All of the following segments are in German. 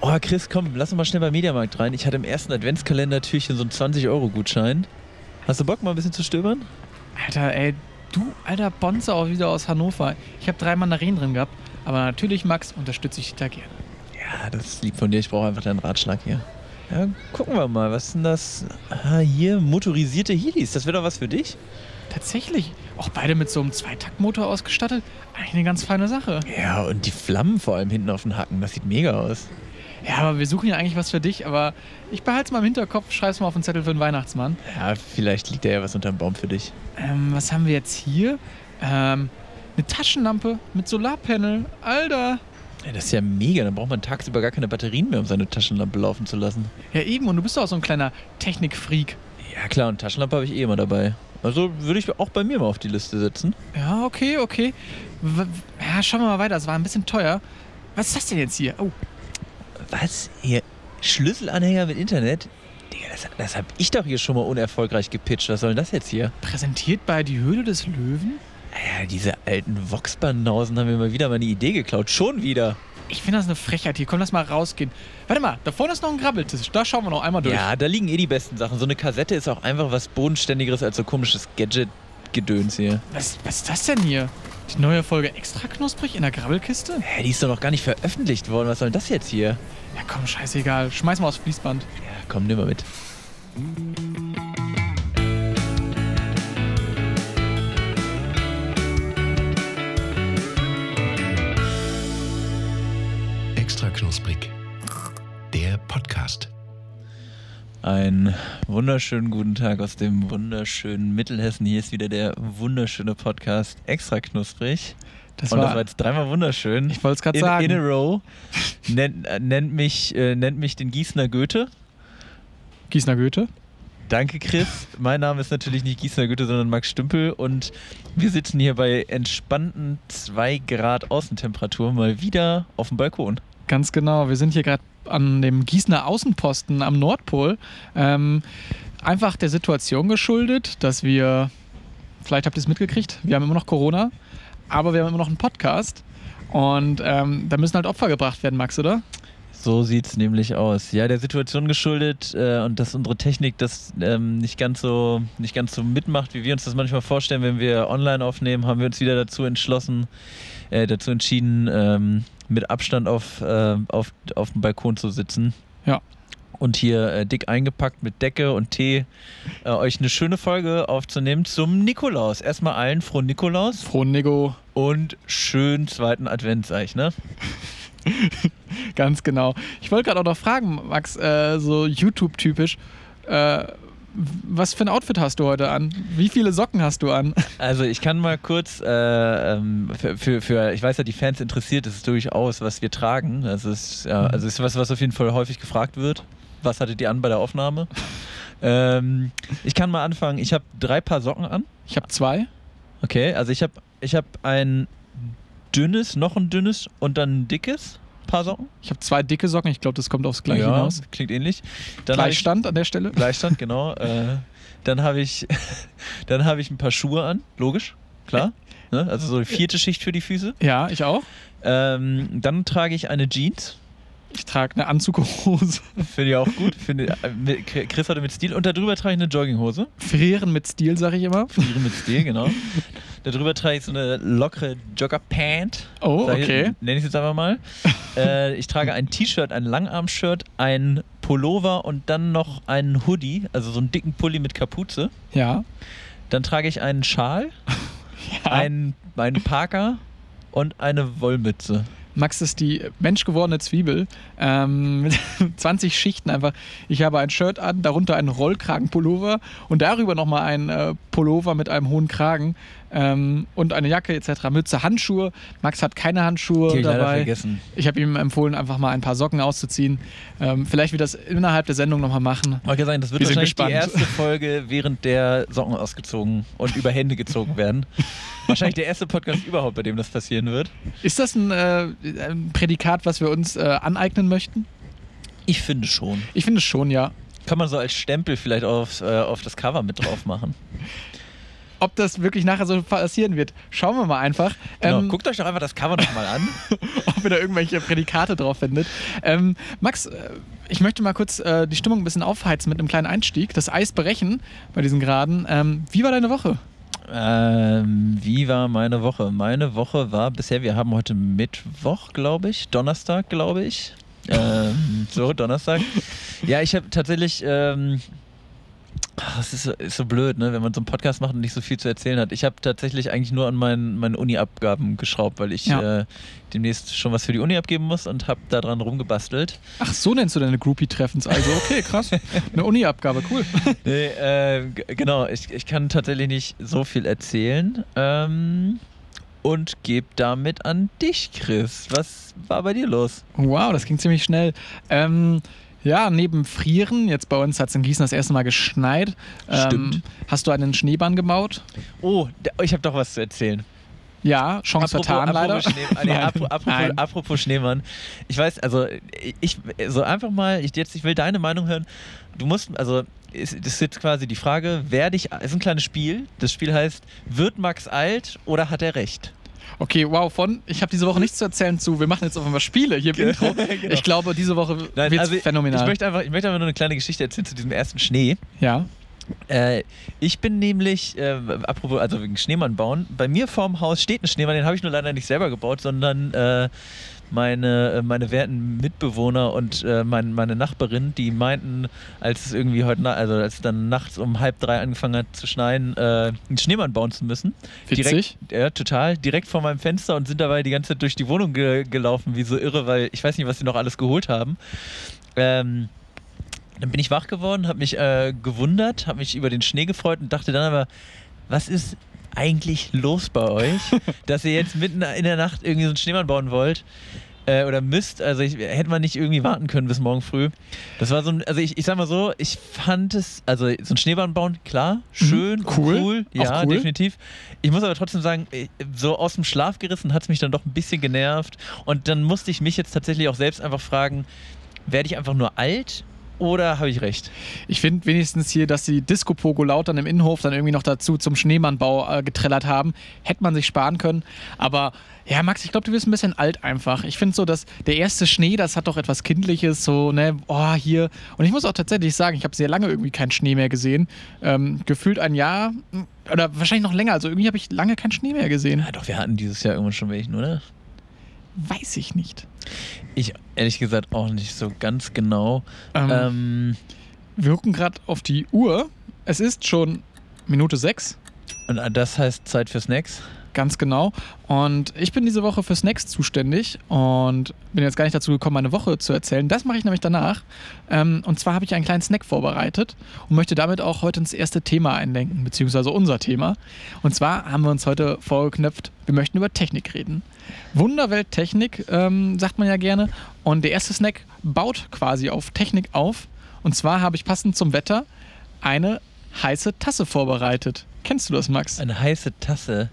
Oh, Chris, komm, lass uns mal schnell beim Mediamarkt rein. Ich hatte im ersten Adventskalender-Türchen so einen 20-Euro-Gutschein. Hast du Bock, mal ein bisschen zu stöbern? Alter, ey, du alter Bonzer auch wieder aus Hannover. Ich habe drei Mandarinen drin gehabt. Aber natürlich, Max, unterstütze ich dich da gerne. Ja, das ist lieb von dir. Ich brauche einfach deinen Ratschlag hier. Ja, gucken wir mal. Was ist denn das? Ah, hier, motorisierte Heelys. Das wäre doch was für dich? Tatsächlich. Auch beide mit so einem Zweitaktmotor ausgestattet. Eigentlich eine ganz feine Sache. Ja, und die Flammen vor allem hinten auf den Hacken. Das sieht mega aus. Ja, aber wir suchen ja eigentlich was für dich. Aber ich behalte es mal im Hinterkopf, schreib's mal auf den Zettel für den Weihnachtsmann. Ja, vielleicht liegt da ja was unterm Baum für dich. Ähm, was haben wir jetzt hier? Ähm, eine Taschenlampe mit Solarpanel. Alter. Ja, das ist ja mega. Dann braucht man tagsüber gar keine Batterien mehr, um seine Taschenlampe laufen zu lassen. Ja, eben. Und du bist doch auch so ein kleiner Technikfreak. Ja, klar. Und Taschenlampe habe ich eh immer dabei. Also würde ich auch bei mir mal auf die Liste setzen. Ja, okay, okay. W ja, schauen wir mal weiter. Das war ein bisschen teuer. Was ist das denn jetzt hier? Oh. Was? Hier? Schlüsselanhänger mit Internet? Digga, das, das habe ich doch hier schon mal unerfolgreich gepitcht. Was soll denn das jetzt hier? Präsentiert bei Die Höhle des Löwen? Ja, diese alten Vox-Banausen haben mir mal wieder meine Idee geklaut. Schon wieder. Ich finde das eine Frechheit hier. Komm, lass mal rausgehen. Warte mal, da vorne ist noch ein Grabbeltisch. Da schauen wir noch einmal durch. Ja, da liegen eh die besten Sachen. So eine Kassette ist auch einfach was Bodenständigeres als so komisches Gadget-Gedöns hier. Was, was ist das denn hier? Die neue Folge extra knusprig in der Grabbelkiste? Hä, die ist doch noch gar nicht veröffentlicht worden. Was soll denn das jetzt hier? Ja, komm, scheißegal. Schmeiß mal aufs Fließband. Ja, komm, nimm mal mit. Extra knusprig. Der Podcast. Einen wunderschönen guten Tag aus dem wunderschönen Mittelhessen. Hier ist wieder der wunderschöne Podcast Extra Knusprig. Das Und war, das war jetzt dreimal wunderschön. ich wollte es gerade sagen. in a row. Nennt, nennt, mich, äh, nennt mich den Gießener Goethe. Gießener Goethe. Danke, Chris. Mein Name ist natürlich nicht Gießener Goethe, sondern Max Stümpel. Und wir sitzen hier bei entspannten 2 Grad Außentemperatur mal wieder auf dem Balkon. Ganz genau. Wir sind hier gerade an dem Gießener Außenposten am Nordpol. Ähm, einfach der Situation geschuldet, dass wir, vielleicht habt ihr es mitgekriegt, wir haben immer noch Corona, aber wir haben immer noch einen Podcast. Und ähm, da müssen halt Opfer gebracht werden, Max, oder? So sieht's nämlich aus. Ja, der Situation geschuldet äh, und dass unsere Technik das ähm, nicht, ganz so, nicht ganz so mitmacht, wie wir uns das manchmal vorstellen, wenn wir online aufnehmen, haben wir uns wieder dazu entschlossen, äh, dazu entschieden, ähm, mit Abstand auf, äh, auf, auf dem Balkon zu sitzen. Ja. Und hier äh, dick eingepackt mit Decke und Tee äh, euch eine schöne Folge aufzunehmen zum Nikolaus. Erstmal allen frohen Nikolaus Frohen Nico. und schönen zweiten Advent, sag ich, ne? Ganz genau. Ich wollte gerade auch noch fragen, Max, äh, so YouTube-typisch, äh, was für ein Outfit hast du heute an? Wie viele Socken hast du an? Also ich kann mal kurz, äh, ähm, für, für, für, ich weiß ja, die Fans interessiert es durchaus, was wir tragen. Also es ist, ja, also es ist was, was auf jeden Fall häufig gefragt wird. Was hattet ihr an bei der Aufnahme? ähm, ich kann mal anfangen. Ich habe drei Paar Socken an. Ich habe zwei. Okay, also ich habe ich hab ein dünnes, noch ein dünnes und dann ein dickes Paar Socken. Ich habe zwei dicke Socken. Ich glaube, das kommt aufs Gleiche ja, hinaus. klingt ähnlich. Dann hab ich- Gleichstand an der Stelle. Gleichstand, genau. äh, dann habe ich, dann habe ich ein paar Schuhe an, logisch, klar. Ne? Also so eine vierte Schicht für die Füße. Ja, ich auch. Ähm, dann trage ich eine Jeans. Ich trage eine Anzughose. Finde ich auch gut. Finde, äh, Chris hatte mit Stil. Und darüber trage ich eine Jogginghose. Frieren mit Stil, sage ich immer. Friere mit Stil, genau. darüber trage ich so eine lockere Jogger-Pant. Oh, okay. Nenne ich es jetzt einfach mal. äh, ich trage ein T-Shirt, ein Langarm-Shirt, ein Pullover und dann noch einen Hoodie, also so einen dicken Pulli mit Kapuze. Ja. Dann trage ich einen Schal, ja. einen, einen Parker und eine Wollmütze. Max ist die menschgewordene Zwiebel. Ähm, mit 20 Schichten einfach. Ich habe ein Shirt an, darunter einen Rollkragenpullover und darüber nochmal ein äh, Pullover mit einem hohen Kragen ähm, und eine Jacke etc. Mütze, Handschuhe. Max hat keine Handschuhe Die ich dabei. vergessen. Ich habe ihm empfohlen, einfach mal ein paar Socken auszuziehen. Ähm, vielleicht wird das innerhalb der Sendung nochmal machen. Wollte sagen, das wird Wir wahrscheinlich die erste Folge, während der Socken ausgezogen und über Hände gezogen werden. wahrscheinlich der erste Podcast überhaupt, bei dem das passieren wird. Ist das ein, äh, ein Prädikat, was wir uns äh, aneignen möchten? Ich finde schon. Ich finde schon, ja. Kann man so als Stempel vielleicht auf, äh, auf das Cover mit drauf machen. ob das wirklich nachher so passieren wird. Schauen wir mal einfach. Genau. Ähm, Guckt euch doch einfach das Cover nochmal an. ob ihr da irgendwelche Prädikate drauf findet. Ähm, Max, äh, ich möchte mal kurz äh, die Stimmung ein bisschen aufheizen mit einem kleinen Einstieg, das Eis brechen bei diesen Graden. Ähm, wie war deine Woche? Ähm, wie war meine Woche? Meine Woche war bisher, wir haben heute Mittwoch, glaube ich, Donnerstag, glaube ich. Ähm, so, Donnerstag. Ja, ich habe tatsächlich, ähm, es ist, so- ist so blöd, ne, wenn man so einen Podcast macht und nicht so viel zu erzählen hat. Ich habe tatsächlich eigentlich nur an meinen, meinen Uni-Abgaben geschraubt, weil ich Ja. äh, demnächst schon was für die Uni abgeben muss und habe daran rumgebastelt. Ach, so nennst du deine Groupie-Treffens. Also, okay, krass. Eine Uni-Abgabe, cool. Nee, äh, genau, ich, ich kann tatsächlich nicht so viel erzählen. Ähm, und gebe damit an dich, Chris. Was war bei dir los? Wow, das ging ziemlich schnell. Ähm, ja, neben Frieren, jetzt bei uns hat es in Gießen das erste Mal geschneit. Ähm, Stimmt. hast du einen Schneebahn gebaut? Oh, ich habe doch was zu erzählen. Ja, Chance vertan leider. Schnee, nee, apropos, Nein. apropos Schneemann. Ich weiß, also ich so einfach mal, ich, jetzt, ich will deine Meinung hören. Du musst, also ist, das ist jetzt quasi die Frage, werde ich, ist ein kleines Spiel. Das Spiel heißt, wird Max alt oder hat er recht? Okay, wow, von ich habe diese Woche nichts zu erzählen zu, wir machen jetzt auf einmal Spiele hier im Intro. Genau. Ich glaube, diese Woche wird also phänomenal. Ich möchte, einfach, ich möchte einfach nur eine kleine Geschichte erzählen zu diesem ersten Schnee. ja. Äh, ich bin nämlich, äh, apropos, also wegen Schneemann bauen, bei mir vorm Haus steht ein Schneemann, den habe ich nur leider nicht selber gebaut, sondern äh, meine, äh, meine werten Mitbewohner und äh, mein, meine Nachbarin, die meinten, als es irgendwie heute, also als es dann nachts um halb drei angefangen hat zu schneien, äh, einen Schneemann bauen zu müssen. Witzig. Direkt, ja, total. Direkt vor meinem Fenster und sind dabei die ganze Zeit durch die Wohnung ge gelaufen, wie so irre, weil ich weiß nicht, was sie noch alles geholt haben. Ähm, dann bin ich wach geworden, habe mich äh, gewundert, habe mich über den Schnee gefreut und dachte dann aber, was ist eigentlich los bei euch, dass ihr jetzt mitten in der Nacht irgendwie so einen Schneemann bauen wollt? Äh, oder müsst, also ich, hätte man nicht irgendwie warten können bis morgen früh. Das war so ein, also ich, ich sag mal so, ich fand es, also so ein Schneemann bauen, klar, schön, und Cool. cool, ja, cool. definitiv. Ich muss aber trotzdem sagen, äh, so aus dem Schlaf gerissen hat es mich dann doch ein bisschen genervt. Und dann musste ich mich jetzt tatsächlich auch selbst einfach fragen, werde ich einfach nur alt oder habe ich recht? Ich finde wenigstens hier, dass die Disco Pogo laut dann im Innenhof dann irgendwie noch dazu zum Schneemannbau äh, getrellert haben. Hätte man sich sparen können. Aber ja, Max, ich glaube, du wirst ein bisschen alt einfach. Ich finde so, dass der erste Schnee, das hat doch etwas Kindliches, so, ne, oh, hier. Und ich muss auch tatsächlich sagen, ich habe sehr lange irgendwie keinen Schnee mehr gesehen. Ähm, gefühlt ein Jahr oder wahrscheinlich noch länger. Also irgendwie habe ich lange keinen Schnee mehr gesehen. Ja, doch, wir hatten dieses Jahr irgendwann schon welchen, oder? Weiß ich nicht. Ich ehrlich gesagt auch nicht so ganz genau. Ähm, Ähm, Wir gucken gerade auf die Uhr. Es ist schon Minute sechs. und das heißt Zeit für Snacks. Ganz genau. Und ich bin diese Woche für Snacks zuständig und bin jetzt gar nicht dazu gekommen, meine Woche zu erzählen. Das mache ich nämlich danach. Ähm, und zwar habe ich einen kleinen Snack vorbereitet und möchte damit auch heute ins erste Thema einlenken, beziehungsweise unser Thema. Und zwar haben wir uns heute vorgeknöpft, wir möchten über Technik reden. Wunderwelt Technik, ähm, sagt man ja gerne. Und der erste Snack baut quasi auf Technik auf. Und zwar habe ich passend zum Wetter eine heiße Tasse vorbereitet. Kennst du das, Max? Eine heiße Tasse.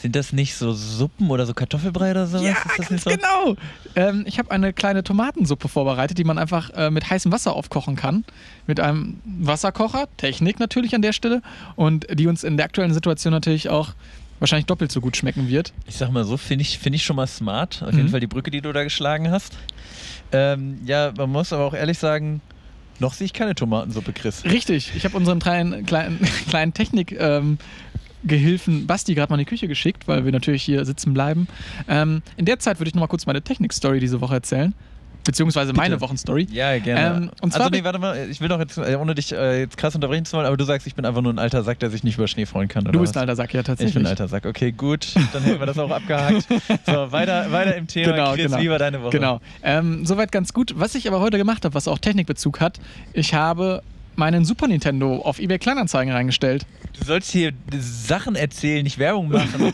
Sind das nicht so Suppen oder so Kartoffelbrei oder sowas? Ja, ganz so? genau. Ähm, ich habe eine kleine Tomatensuppe vorbereitet, die man einfach äh, mit heißem Wasser aufkochen kann. Mit einem Wasserkocher, Technik natürlich an der Stelle. Und die uns in der aktuellen Situation natürlich auch wahrscheinlich doppelt so gut schmecken wird. Ich sag mal so, finde ich, find ich schon mal smart. Auf Mhm. jeden Fall die Brücke, die du da geschlagen hast. Ähm, ja, man muss aber auch ehrlich sagen, noch sehe ich keine Tomatensuppe, Chris. Richtig, ich habe unseren kleinen, kleinen, kleinen Technik. Ähm, Gehilfen Basti gerade mal in die Küche geschickt, weil wir natürlich hier sitzen bleiben. Ähm, in der Zeit würde ich noch mal kurz meine Technik-Story diese Woche erzählen. Beziehungsweise meine Bitte. Wochenstory. Ja, gerne. Ähm, und zwar also nee, warte mal, ich will doch jetzt, äh, ohne dich äh, jetzt krass unterbrechen zu wollen, aber du sagst, ich bin einfach nur ein alter Sack, der sich nicht über Schnee freuen kann, oder Du bist was? ein alter Sack, ja tatsächlich. Ich bin ein alter Sack. Okay, gut. Dann hätten wir das auch abgehakt. So, weiter, weiter im Thema. Genau, Chris, genau. wie war deine Woche? Genau. Ähm, soweit ganz gut. Was ich aber heute gemacht habe, was auch Technikbezug hat, ich habe meinen Super Nintendo auf eBay Kleinanzeigen reingestellt. Du sollst hier Sachen erzählen, nicht Werbung machen.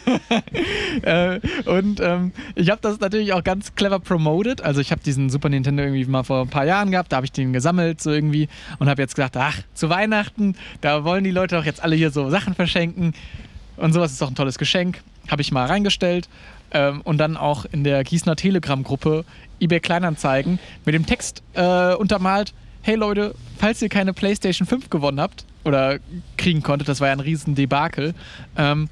äh, und ähm, ich habe das natürlich auch ganz clever promoted. Also ich habe diesen Super Nintendo irgendwie mal vor ein paar Jahren gehabt, da habe ich den gesammelt so irgendwie und habe jetzt gedacht, ach, zu Weihnachten, da wollen die Leute doch jetzt alle hier so Sachen verschenken und sowas ist doch ein tolles Geschenk. Habe ich mal reingestellt ähm, und dann auch in der Gießener Telegram-Gruppe eBay Kleinanzeigen mit dem Text äh, untermalt, hey Leute, falls ihr keine PlayStation 5 gewonnen habt oder kriegen konntet. Das war ja ein riesen Debakel. Ähm,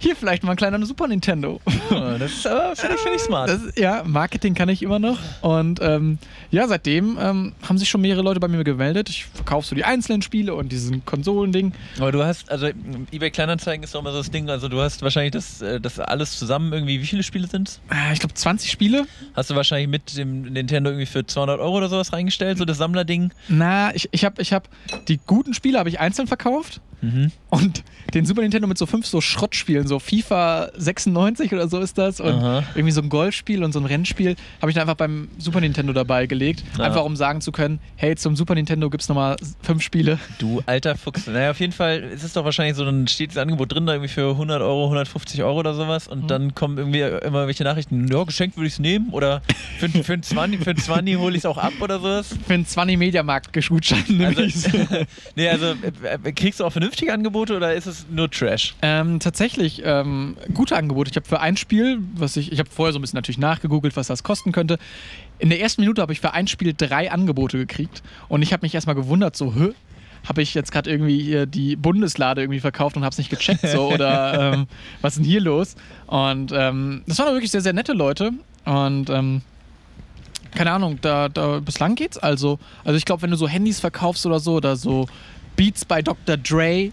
hier vielleicht mal ein kleiner Super Nintendo. Ja, das ist aber, finde ich, find ich smart. Das, ja, Marketing kann ich immer noch. Und ähm, ja, seitdem ähm, haben sich schon mehrere Leute bei mir gemeldet. Ich verkaufe so die einzelnen Spiele und diesen Konsolending. Aber du hast, also eBay Kleinanzeigen ist doch immer so das Ding, also du hast wahrscheinlich das, äh, das alles zusammen irgendwie, wie viele Spiele sind es? Äh, ich glaube 20 Spiele. Hast du wahrscheinlich mit dem Nintendo irgendwie für 200 Euro oder sowas reingestellt, so das Sammlerding? Na, ich, ich habe ich hab, die guten Spiele habe ich einzeln verkauft. Mhm. Und den Super Nintendo mit so fünf so Schrottspielen, so FIFA 96 oder so ist das. Und Aha. irgendwie so ein Golfspiel und so ein Rennspiel habe ich dann einfach beim Super Nintendo dabei gelegt. Ja. Einfach um sagen zu können, hey, zum Super Nintendo gibt es nochmal fünf Spiele. Du alter Fuchs. Naja, auf jeden Fall ist es doch wahrscheinlich so, dann steht das Angebot drin, da irgendwie für 100 Euro, 150 Euro oder sowas und Mhm. dann kommen irgendwie immer welche Nachrichten, ja, geschenkt würde ich es nehmen oder für, für einen 20, für einen 20 hole ich es auch ab oder sowas. Für einen 20 Mediamarkt Gutschein nehme. Also, nee, also äh, äh, kriegst du auch vernünftige Angebote oder ist es nur Trash? Ähm, tatsächlich ähm, gute Angebote. Ich habe für ein Spiel, was ich, ich habe vorher so ein bisschen natürlich nachgegoogelt, was das kosten könnte. In der ersten Minute habe ich für ein Spiel drei Angebote gekriegt und ich habe mich erstmal gewundert, so, hä? Habe ich jetzt gerade irgendwie hier die Bundeslade irgendwie verkauft und habe es nicht gecheckt so oder ähm, was ist denn hier los? Und ähm, das waren wirklich sehr, sehr nette Leute und ähm, keine Ahnung, da, da bislang geht's also. Also ich glaube, wenn du so Handys verkaufst oder so oder so Beats bei Dr. Dre,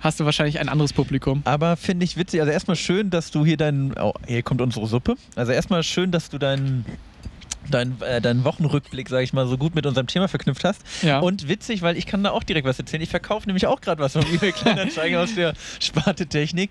hast du wahrscheinlich ein anderes Publikum. Aber finde ich witzig. Also erstmal schön, dass du hier deinen. Oh, hier kommt unsere Suppe. Also erstmal schön, dass du deinen. Deinen, äh, deinen Wochenrückblick, sage ich mal, so gut mit unserem Thema verknüpft hast. Ja. Und witzig, weil ich kann da auch direkt was erzählen. Ich verkaufe nämlich auch gerade was vom eBay Kleinanzeigen aus der Sparte Technik.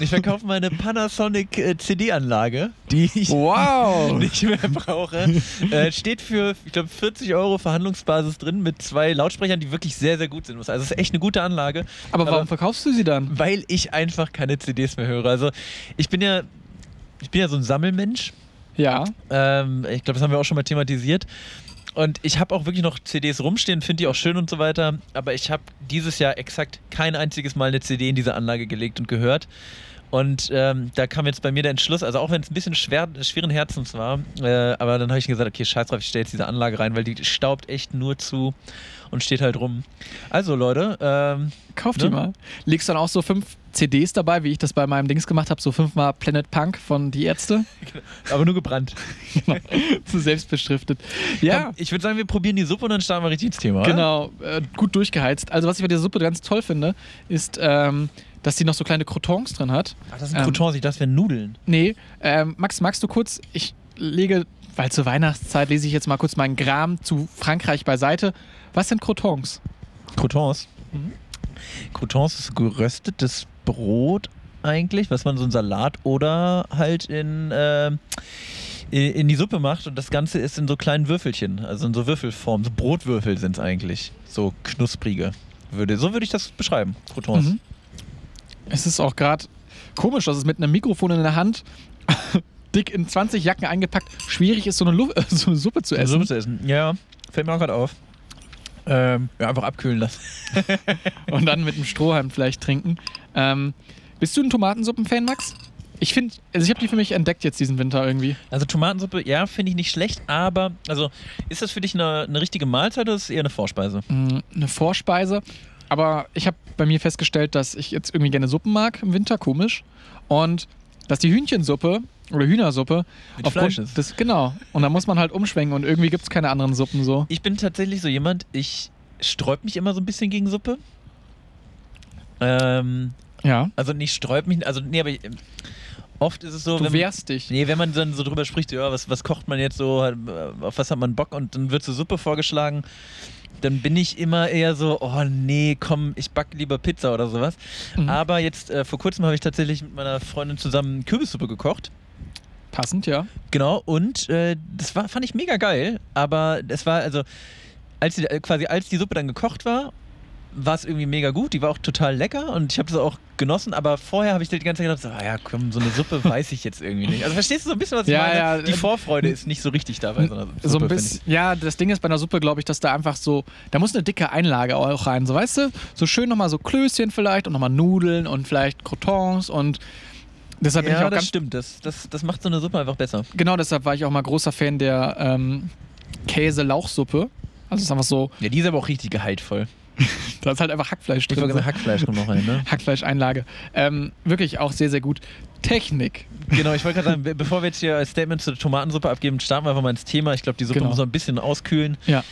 Ich verkaufe meine Panasonic äh, CD-Anlage, die ich Wow! nicht mehr brauche. Äh, steht für, ich glaube, 40 Euro Verhandlungsbasis drin mit zwei Lautsprechern, die wirklich sehr, sehr gut sind. Also es ist echt eine gute Anlage. Aber warum aber- verkaufst du sie dann? Weil ich einfach keine CDs mehr höre. Also ich bin ja, ich bin ja so ein Sammelmensch. Ja. Ähm, ich glaube, das haben wir auch schon mal thematisiert. Und ich habe auch wirklich noch CDs rumstehen, finde die auch schön und so weiter. Aber ich habe dieses Jahr exakt kein einziges Mal eine CD in diese Anlage gelegt und gehört. Und ähm, da kam jetzt bei mir der Entschluss, also auch wenn es ein bisschen schwer, schweren Herzens war, äh, aber dann habe ich gesagt, okay, scheiß drauf, ich stelle jetzt diese Anlage rein, weil die staubt echt nur zu und steht halt rum. Also Leute, ähm, Kauf die Ne? mal. Legst dann auch so fünf CDs dabei, wie ich das bei meinem Dings gemacht habe, so fünfmal Planet Punk von Die Ärzte. aber nur gebrannt. so selbstbeschriftet. Ja. Komm, ich würde sagen, wir probieren die Suppe und dann starten wir richtig ins Thema. Genau, äh, gut durchgeheizt. Also was ich bei der Suppe ganz toll finde, ist, ähm, dass die noch so kleine Croutons drin hat. Ach, das sind Ähm, Croutons, ich dachte, das wären Nudeln. Nee, ähm, Max, magst du kurz, ich lege, weil zur Weihnachtszeit lese ich jetzt mal kurz meinen Gram zu Frankreich beiseite. Was sind Croutons? Croutons. Mhm. Croutons ist geröstetes Brot eigentlich, was man so in Salat oder halt in, äh, in die Suppe macht und das Ganze ist in so kleinen Würfelchen, also in so Würfelform, so Brotwürfel sind es eigentlich, so knusprige. Würde, so würde ich das beschreiben, Croutons. Mhm. Es ist auch gerade komisch, dass es mit einem Mikrofon in der Hand dick in 20 Jacken eingepackt schwierig ist, so eine, Lu so eine Suppe zu essen. Suppe zu essen. Ja, fällt mir auch gerade auf. Ähm, ja, einfach abkühlen lassen. und dann mit einem Strohhalm vielleicht trinken. Ähm, bist du ein Tomatensuppen-Fan, Max? Ich finde, also ich habe die für mich entdeckt jetzt diesen Winter irgendwie. Also Tomatensuppe, ja, finde ich nicht schlecht, aber also ist das für dich eine, eine richtige Mahlzeit oder ist es eher eine Vorspeise? Mm, Eine Vorspeise. Aber ich habe bei mir festgestellt, dass ich jetzt irgendwie gerne Suppen mag im Winter, komisch. Und dass die Hühnchensuppe oder Hühnersuppe Mit Fleisch ist. Das, genau. Und da muss man halt umschwenken und irgendwie gibt es keine anderen Suppen so. Ich bin tatsächlich so jemand, ich sträub mich immer so ein bisschen gegen Suppe. Ähm, Ja. also nicht sträub mich, also nee, aber ich, oft ist es so, Du wenn, wehrst dich. nee, wenn man dann so drüber spricht, ja, was, was kocht man jetzt so, äh, auf was hat man Bock und dann wird so Suppe vorgeschlagen, dann bin ich immer eher so, oh nee, komm, ich backe lieber Pizza oder sowas. Mhm. Aber jetzt äh, vor kurzem habe ich tatsächlich mit meiner Freundin zusammen Kürbissuppe gekocht. Passend, ja. Genau, und äh, das war, fand ich mega geil, aber es war, also, als die, äh, quasi als die Suppe dann gekocht war, war es irgendwie mega gut, die war auch total lecker und ich habe das auch genossen, aber vorher habe ich die ganze Zeit gedacht, so, ah ja, komm, so eine Suppe weiß ich jetzt irgendwie nicht. Also verstehst du so ein bisschen, was ich Ja, meine? ja, die äh, Vorfreude ist nicht so richtig dabei, sondern so ein bisschen. Ja, das Ding ist bei einer Suppe, glaube ich, dass da einfach so, da muss eine dicke Einlage auch rein, so weißt du? So schön nochmal so Klößchen vielleicht und nochmal Nudeln und vielleicht Croutons und deshalb bin ich Ja, auch das ganz stimmt, das, das, das macht so eine Suppe einfach besser. Genau, deshalb war ich auch mal großer Fan der ähm, Käse-Lauchsuppe. Also es ist einfach so, Ja, die ist aber auch richtig gehaltvoll. da ist halt einfach Hackfleisch Ich drin. wollte sagen, Hackfleisch kommt noch rein, ne? Hackfleischeinlage. Ähm, wirklich auch sehr, sehr gut. Technik. Genau, ich wollte gerade sagen, be- bevor wir jetzt hier als Statement zur Tomatensuppe abgeben, starten wir einfach mal ins Thema. Ich glaube, die Suppe Genau. muss noch ein bisschen auskühlen. Ja.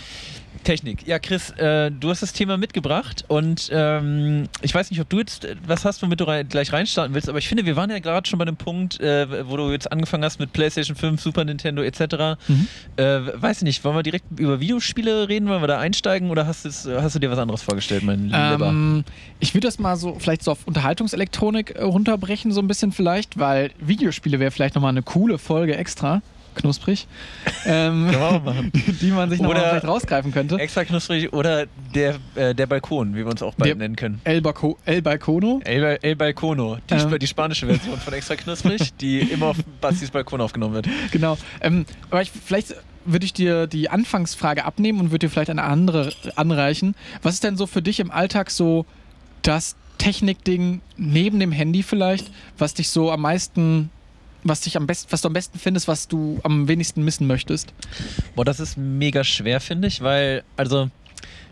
Technik. Ja, Chris, äh, du hast das Thema mitgebracht und ähm, ich weiß nicht, ob du jetzt äh, was hast, womit du rein, gleich reinstarten willst, aber ich finde, wir waren ja gerade schon bei dem Punkt, äh, wo du jetzt angefangen hast mit PlayStation 5, Super Nintendo etc. Mhm. Äh, weiß ich nicht, wollen wir direkt über Videospiele reden, wollen wir da einsteigen oder hast, hast du dir was anderes vorgestellt, mein Lieber? Ähm, ich würde das mal so vielleicht so auf Unterhaltungselektronik äh, runterbrechen, so ein bisschen vielleicht, weil Videospiele wäre vielleicht nochmal eine coole Folge extra, knusprig, ähm, machen. die man sich nochmal Oder- vielleicht rausgreifen könnte. Extra knusprig oder der, äh, der Balkon, wie wir uns auch bald Der- nennen können. El, Balco El Balcono. El, El Balcono, die, Ähm. Die spanische Version von Extra Knusprig, die immer auf Bastis Balkon aufgenommen wird. Genau. Ähm, aber ich, vielleicht würde ich dir die Anfangsfrage abnehmen und würde dir vielleicht eine andere anreichen. Was ist denn so für dich im Alltag so das Technikding neben dem Handy vielleicht, was dich so am meisten, was dich am besten, was du am besten findest, was du am wenigsten missen möchtest? Boah, das ist mega schwer, finde ich, weil, also,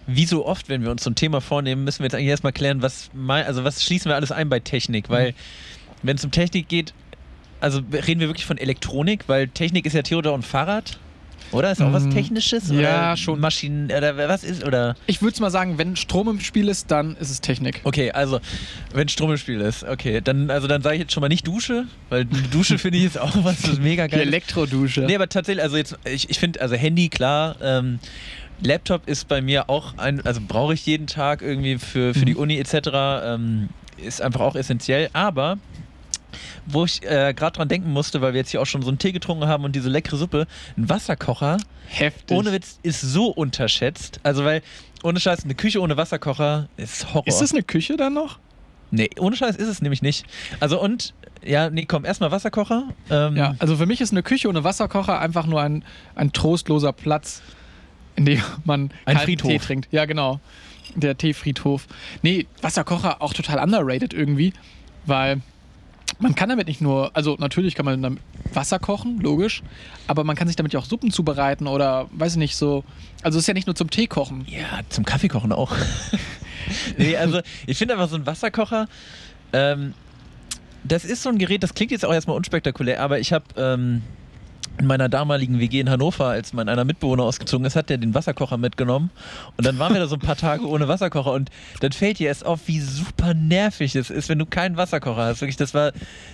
wie so oft, wenn wir uns so ein Thema vornehmen, müssen wir jetzt eigentlich erstmal klären, was, mei- also was schließen wir alles ein bei Technik, weil, wenn es um Technik geht, also reden wir wirklich von Elektronik, weil Technik ist ja auch ein Fahrrad. Oder ist auch was Mm, Technisches? ja, oder schon. Maschinen, oder was ist, oder? Ich würde es mal sagen, wenn Strom im Spiel ist, dann ist es Technik. Okay, also, wenn Strom im Spiel ist, okay, dann, also dann sage ich jetzt schon mal nicht Dusche, weil die Dusche finde ich ist auch was, das ist mega Die geil. Elektrodusche. Nee, aber tatsächlich, also jetzt, ich, ich finde, also Handy, klar, ähm, Laptop ist bei mir auch ein, also brauche ich jeden Tag irgendwie für, für Mhm. die Uni etc. Ähm, ist einfach auch essentiell, aber wo ich äh, gerade dran denken musste, weil wir jetzt hier auch schon so einen Tee getrunken haben und diese leckere Suppe, ein Wasserkocher, Heftig. ohne Witz, ist so unterschätzt. Also weil, ohne Scheiß, eine Küche ohne Wasserkocher ist Horror. ist das eine Küche dann noch? Nee, ohne Scheiß ist es nämlich nicht. Also und, ja, nee, komm, erstmal Wasserkocher. Ähm, Ja, also für mich ist eine Küche ohne Wasserkocher einfach nur ein, ein trostloser Platz, in dem man Ein Friedhof. Tee trinkt. Ja, genau. Der Teefriedhof. Nee, Wasserkocher auch total underrated irgendwie, weil man kann damit nicht nur, also natürlich kann man damit Wasser kochen, logisch, aber man kann sich damit ja auch Suppen zubereiten oder weiß ich nicht so. Also es ist ja nicht nur zum Tee kochen. Ja, zum Kaffeekochen auch. nee, also ich finde einfach so ein Wasserkocher, ähm, das ist so ein Gerät, das klingt jetzt auch erstmal unspektakulär, aber ich habe ähm, in meiner damaligen WG in Hannover, als mein einer Mitbewohner ausgezogen ist, hat der den Wasserkocher mitgenommen und dann waren wir da so ein paar Tage ohne Wasserkocher und dann fällt dir erst auf, wie super nervig es ist, wenn du keinen Wasserkocher hast. Wirklich, das war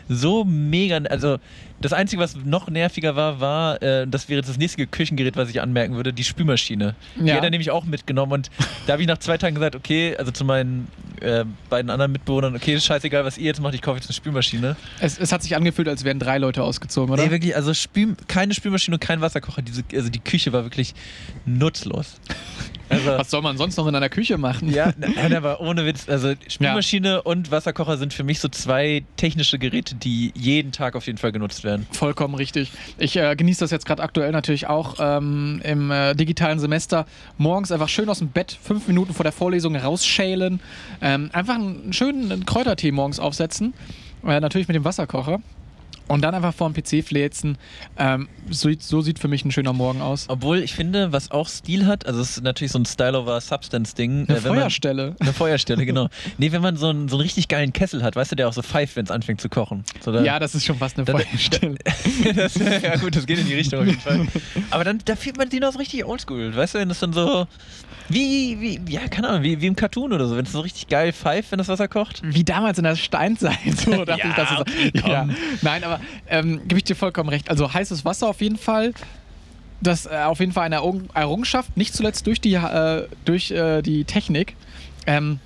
so mega, also das Einzige, was noch nerviger war, war, äh, das wäre jetzt das nächste Küchengerät, was ich anmerken würde, die Spülmaschine. Die Ja. hat er nämlich auch mitgenommen und da habe ich nach zwei Tagen gesagt, okay, also zu meinen äh, beiden anderen Mitbewohnern, okay, ist scheißegal, was ihr jetzt macht, ich kaufe jetzt eine Spülmaschine. Es, es hat sich angefühlt, als wären drei Leute ausgezogen, oder? Nee, wirklich, also Spül keine Spülmaschine und kein Wasserkocher. Diese, also die Küche war wirklich nutzlos. Also, Was soll man sonst noch in einer Küche machen? ja, nein, aber ohne Witz. Also Spülmaschine und Wasserkocher sind für mich so zwei technische Geräte, die jeden Tag auf jeden Fall genutzt werden. Vollkommen richtig. Ich äh, genieße das jetzt gerade aktuell natürlich auch ähm, im äh, digitalen Semester. Morgens einfach schön aus dem Bett, fünf Minuten vor der Vorlesung rausschälen. Ähm, einfach einen schönen Kräutertee morgens aufsetzen. Äh, natürlich mit dem Wasserkocher. Und dann einfach vor dem PC fläzen. Ähm, so, so sieht für mich ein schöner Morgen aus. Obwohl ich finde, was auch Stil hat, also es ist natürlich so ein Style over Substance-Ding. Eine äh, wenn man- Feuerstelle. Eine Feuerstelle, genau. Nee, wenn man so einen, so einen richtig geilen Kessel hat, weißt du, der auch so pfeift, wenn es anfängt zu kochen. So, Ja, das ist schon fast eine Dann- Feuerstelle. das, ja gut, das geht in die Richtung auf jeden Fall. Aber dann, da fühlt man den auch so richtig oldschool, weißt du, wenn das dann so, wie, wie, ja, keine Ahnung, wie, wie im Cartoon oder so, wenn es so richtig geil pfeift, wenn das Wasser kocht. Wie damals in der Steinzeit. So dachte Ja, ich, dass es okay, ja. Nein, aber ähm, gebe ich dir vollkommen recht. Also heißes Wasser auf jeden Fall. Das äh, auf jeden Fall eine Errung- Errungenschaft, nicht zuletzt durch die, äh, durch, äh, die Technik. Ähm,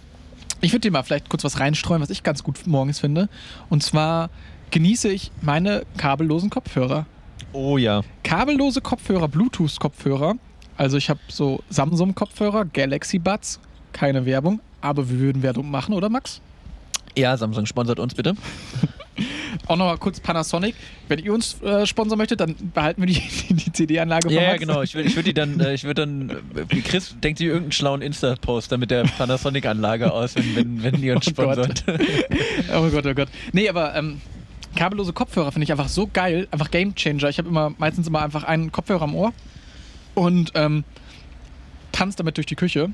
ich würde dir mal vielleicht kurz was reinstreuen, was ich ganz gut morgens finde. Und zwar genieße ich meine kabellosen Kopfhörer. Oh ja. Kabellose Kopfhörer, Bluetooth-Kopfhörer. Also ich habe so Samsung-Kopfhörer, Galaxy Buds. Keine Werbung, aber wir würden Werbung machen, oder Max? Ja, Samsung sponsert uns bitte. Auch noch mal kurz Panasonic. Wenn ihr uns äh, sponsern möchtet, dann behalten wir die, die CD-Anlage von Ja, ja, genau. Ich würde ich würd die dann, äh, ich würde dann, äh, Chris denkt sich irgendeinen schlauen Insta-Poster mit der Panasonic-Anlage aus, wenn, wenn, wenn die uns Oh Gott. sponsert. Oh Gott, oh Gott. Nee, aber ähm, kabellose Kopfhörer finde ich einfach so geil. Einfach Game Changer. Ich habe immer meistens immer einfach einen Kopfhörer am Ohr. Und ähm, tanze damit durch die Küche.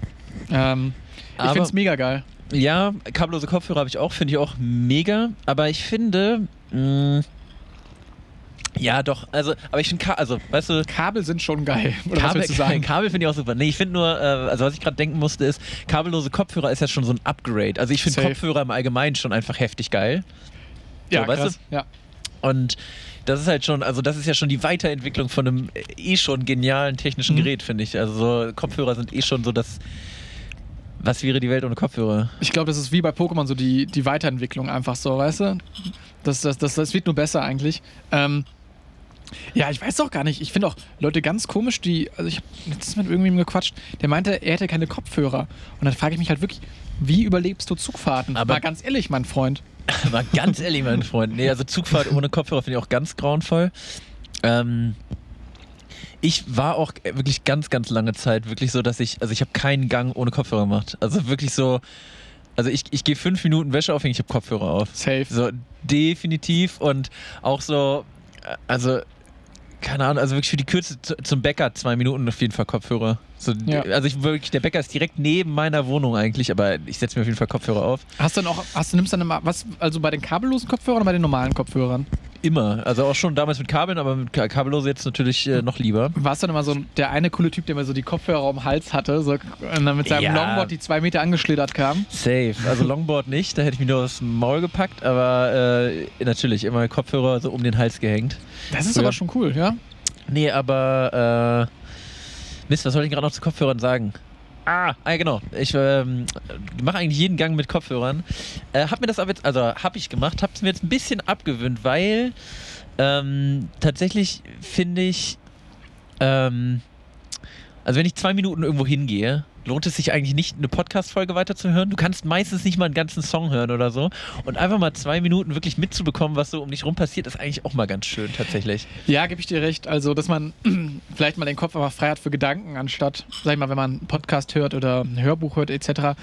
Ähm, ich finde es mega geil. Ja, kabellose Kopfhörer habe ich auch, finde ich auch mega. Aber ich finde, mh, ja doch, also, aber ich finde, Ka- also, weißt du, Kabel sind schon geil. Oder was Kabel, willst du sagen? Kabel finde ich auch super. Nee, ich finde nur, äh, also was ich gerade denken musste, ist, kabellose Kopfhörer ist ja schon so ein Upgrade. Also ich finde. Kopfhörer im Allgemeinen schon einfach heftig geil. ja, so, weißt krass. Ja. Und das ist halt schon, also das ist ja schon die Weiterentwicklung von einem eh schon genialen technischen Mhm. Gerät, finde ich. Also so Kopfhörer sind eh schon so das, was wäre die Welt ohne Kopfhörer? Ich glaube, das ist wie bei Pokémon so die, die Weiterentwicklung einfach so, weißt du? Das, das, das, das wird nur besser eigentlich. Ähm, ja, ich weiß auch gar nicht. Ich finde auch Leute ganz komisch, die, also ich habe letztens mit irgendjemandem gequatscht, der meinte, er hätte keine Kopfhörer. Und dann frage ich mich halt wirklich, wie überlebst du Zugfahrten? Aber- Mal ganz ehrlich, mein Freund. Aber ganz ehrlich, mein Freund, nee, also Zugfahrt ohne Kopfhörer finde ich auch ganz grauenvoll. Ähm, ich war auch wirklich ganz, ganz lange Zeit wirklich so, dass ich, also ich habe keinen Gang ohne Kopfhörer gemacht. Also wirklich so, also ich, ich gehe fünf Minuten Wäsche aufhängen, ich habe Kopfhörer auf. Safe. So, definitiv und auch so, also, keine Ahnung, also wirklich für die Kürze zu, zum Bäcker zwei Minuten auf jeden Fall Kopfhörer. So, Ja. Also ich wirklich, der Bäcker ist direkt neben meiner Wohnung eigentlich, aber ich setze mir auf jeden Fall Kopfhörer auf. Hast du dann auch, hast du nimmst dann immer, was, also bei den kabellosen Kopfhörern oder bei den normalen Kopfhörern? Immer. Also auch schon damals mit Kabeln, aber mit Ka- kabellose jetzt natürlich äh, noch lieber. War es dann immer so der eine coole Typ, der mir so die Kopfhörer am Hals hatte so, und dann mit seinem Ja. Longboard die zwei Meter angeschlittert kam? Safe. Also Longboard nicht, da hätte ich mich nur aus dem Maul gepackt, aber äh, natürlich immer Kopfhörer so um den Hals gehängt. Das ist Früher. aber schon cool, ja? Nee, aber äh, Mist, was soll ich gerade noch zu Kopfhörern sagen? Ah, ah genau. Ich ähm, mache eigentlich jeden Gang mit Kopfhörern. Äh, hab mir das aber jetzt, also habe ich gemacht, hab's mir jetzt ein bisschen abgewöhnt, weil ähm, tatsächlich finde ich, ähm, also wenn ich zwei Minuten irgendwo hingehe, lohnt es sich eigentlich nicht, eine Podcast-Folge weiterzuhören. Du kannst meistens nicht mal einen ganzen Song hören oder so. Und einfach mal zwei Minuten wirklich mitzubekommen, was so um dich rum passiert, ist eigentlich auch mal ganz schön tatsächlich. Ja, gebe ich dir recht. Also, dass man vielleicht mal den Kopf einfach frei hat für Gedanken, anstatt, sag ich mal, wenn man einen Podcast hört oder ein Hörbuch hört etc.,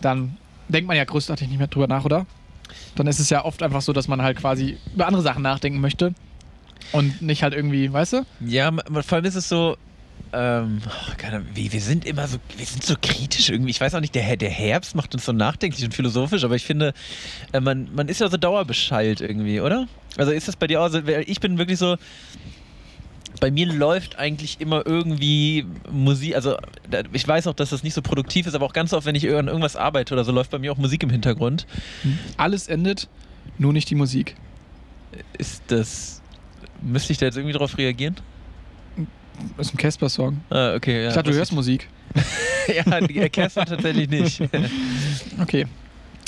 dann denkt man ja großartig nicht mehr drüber nach, oder? Dann ist es ja oft einfach so, dass man halt quasi über andere Sachen nachdenken möchte und nicht halt irgendwie, weißt du? Ja, vor allem ist es so, ähm, oh, keine Ahnung, wir, wir sind immer so, wir sind so kritisch irgendwie. Ich weiß auch nicht, der, der Herbst macht uns so nachdenklich und philosophisch, aber ich finde, äh, man, man ist ja so dauerbeschallt irgendwie, oder? Also ist das bei dir auch so, ich bin wirklich so, bei mir läuft eigentlich immer irgendwie Musik, also ich weiß auch, dass das nicht so produktiv ist, aber auch ganz oft, wenn ich an irgendwas arbeite oder so, läuft bei mir auch Musik im Hintergrund. Alles endet, nur nicht die Musik. Ist das, müsste ich da jetzt irgendwie drauf reagieren? Das ist ein Casper-Song. Ah, okay, ja. ich dachte, du hörst Musik. ja, die erkennst du tatsächlich nicht. Okay.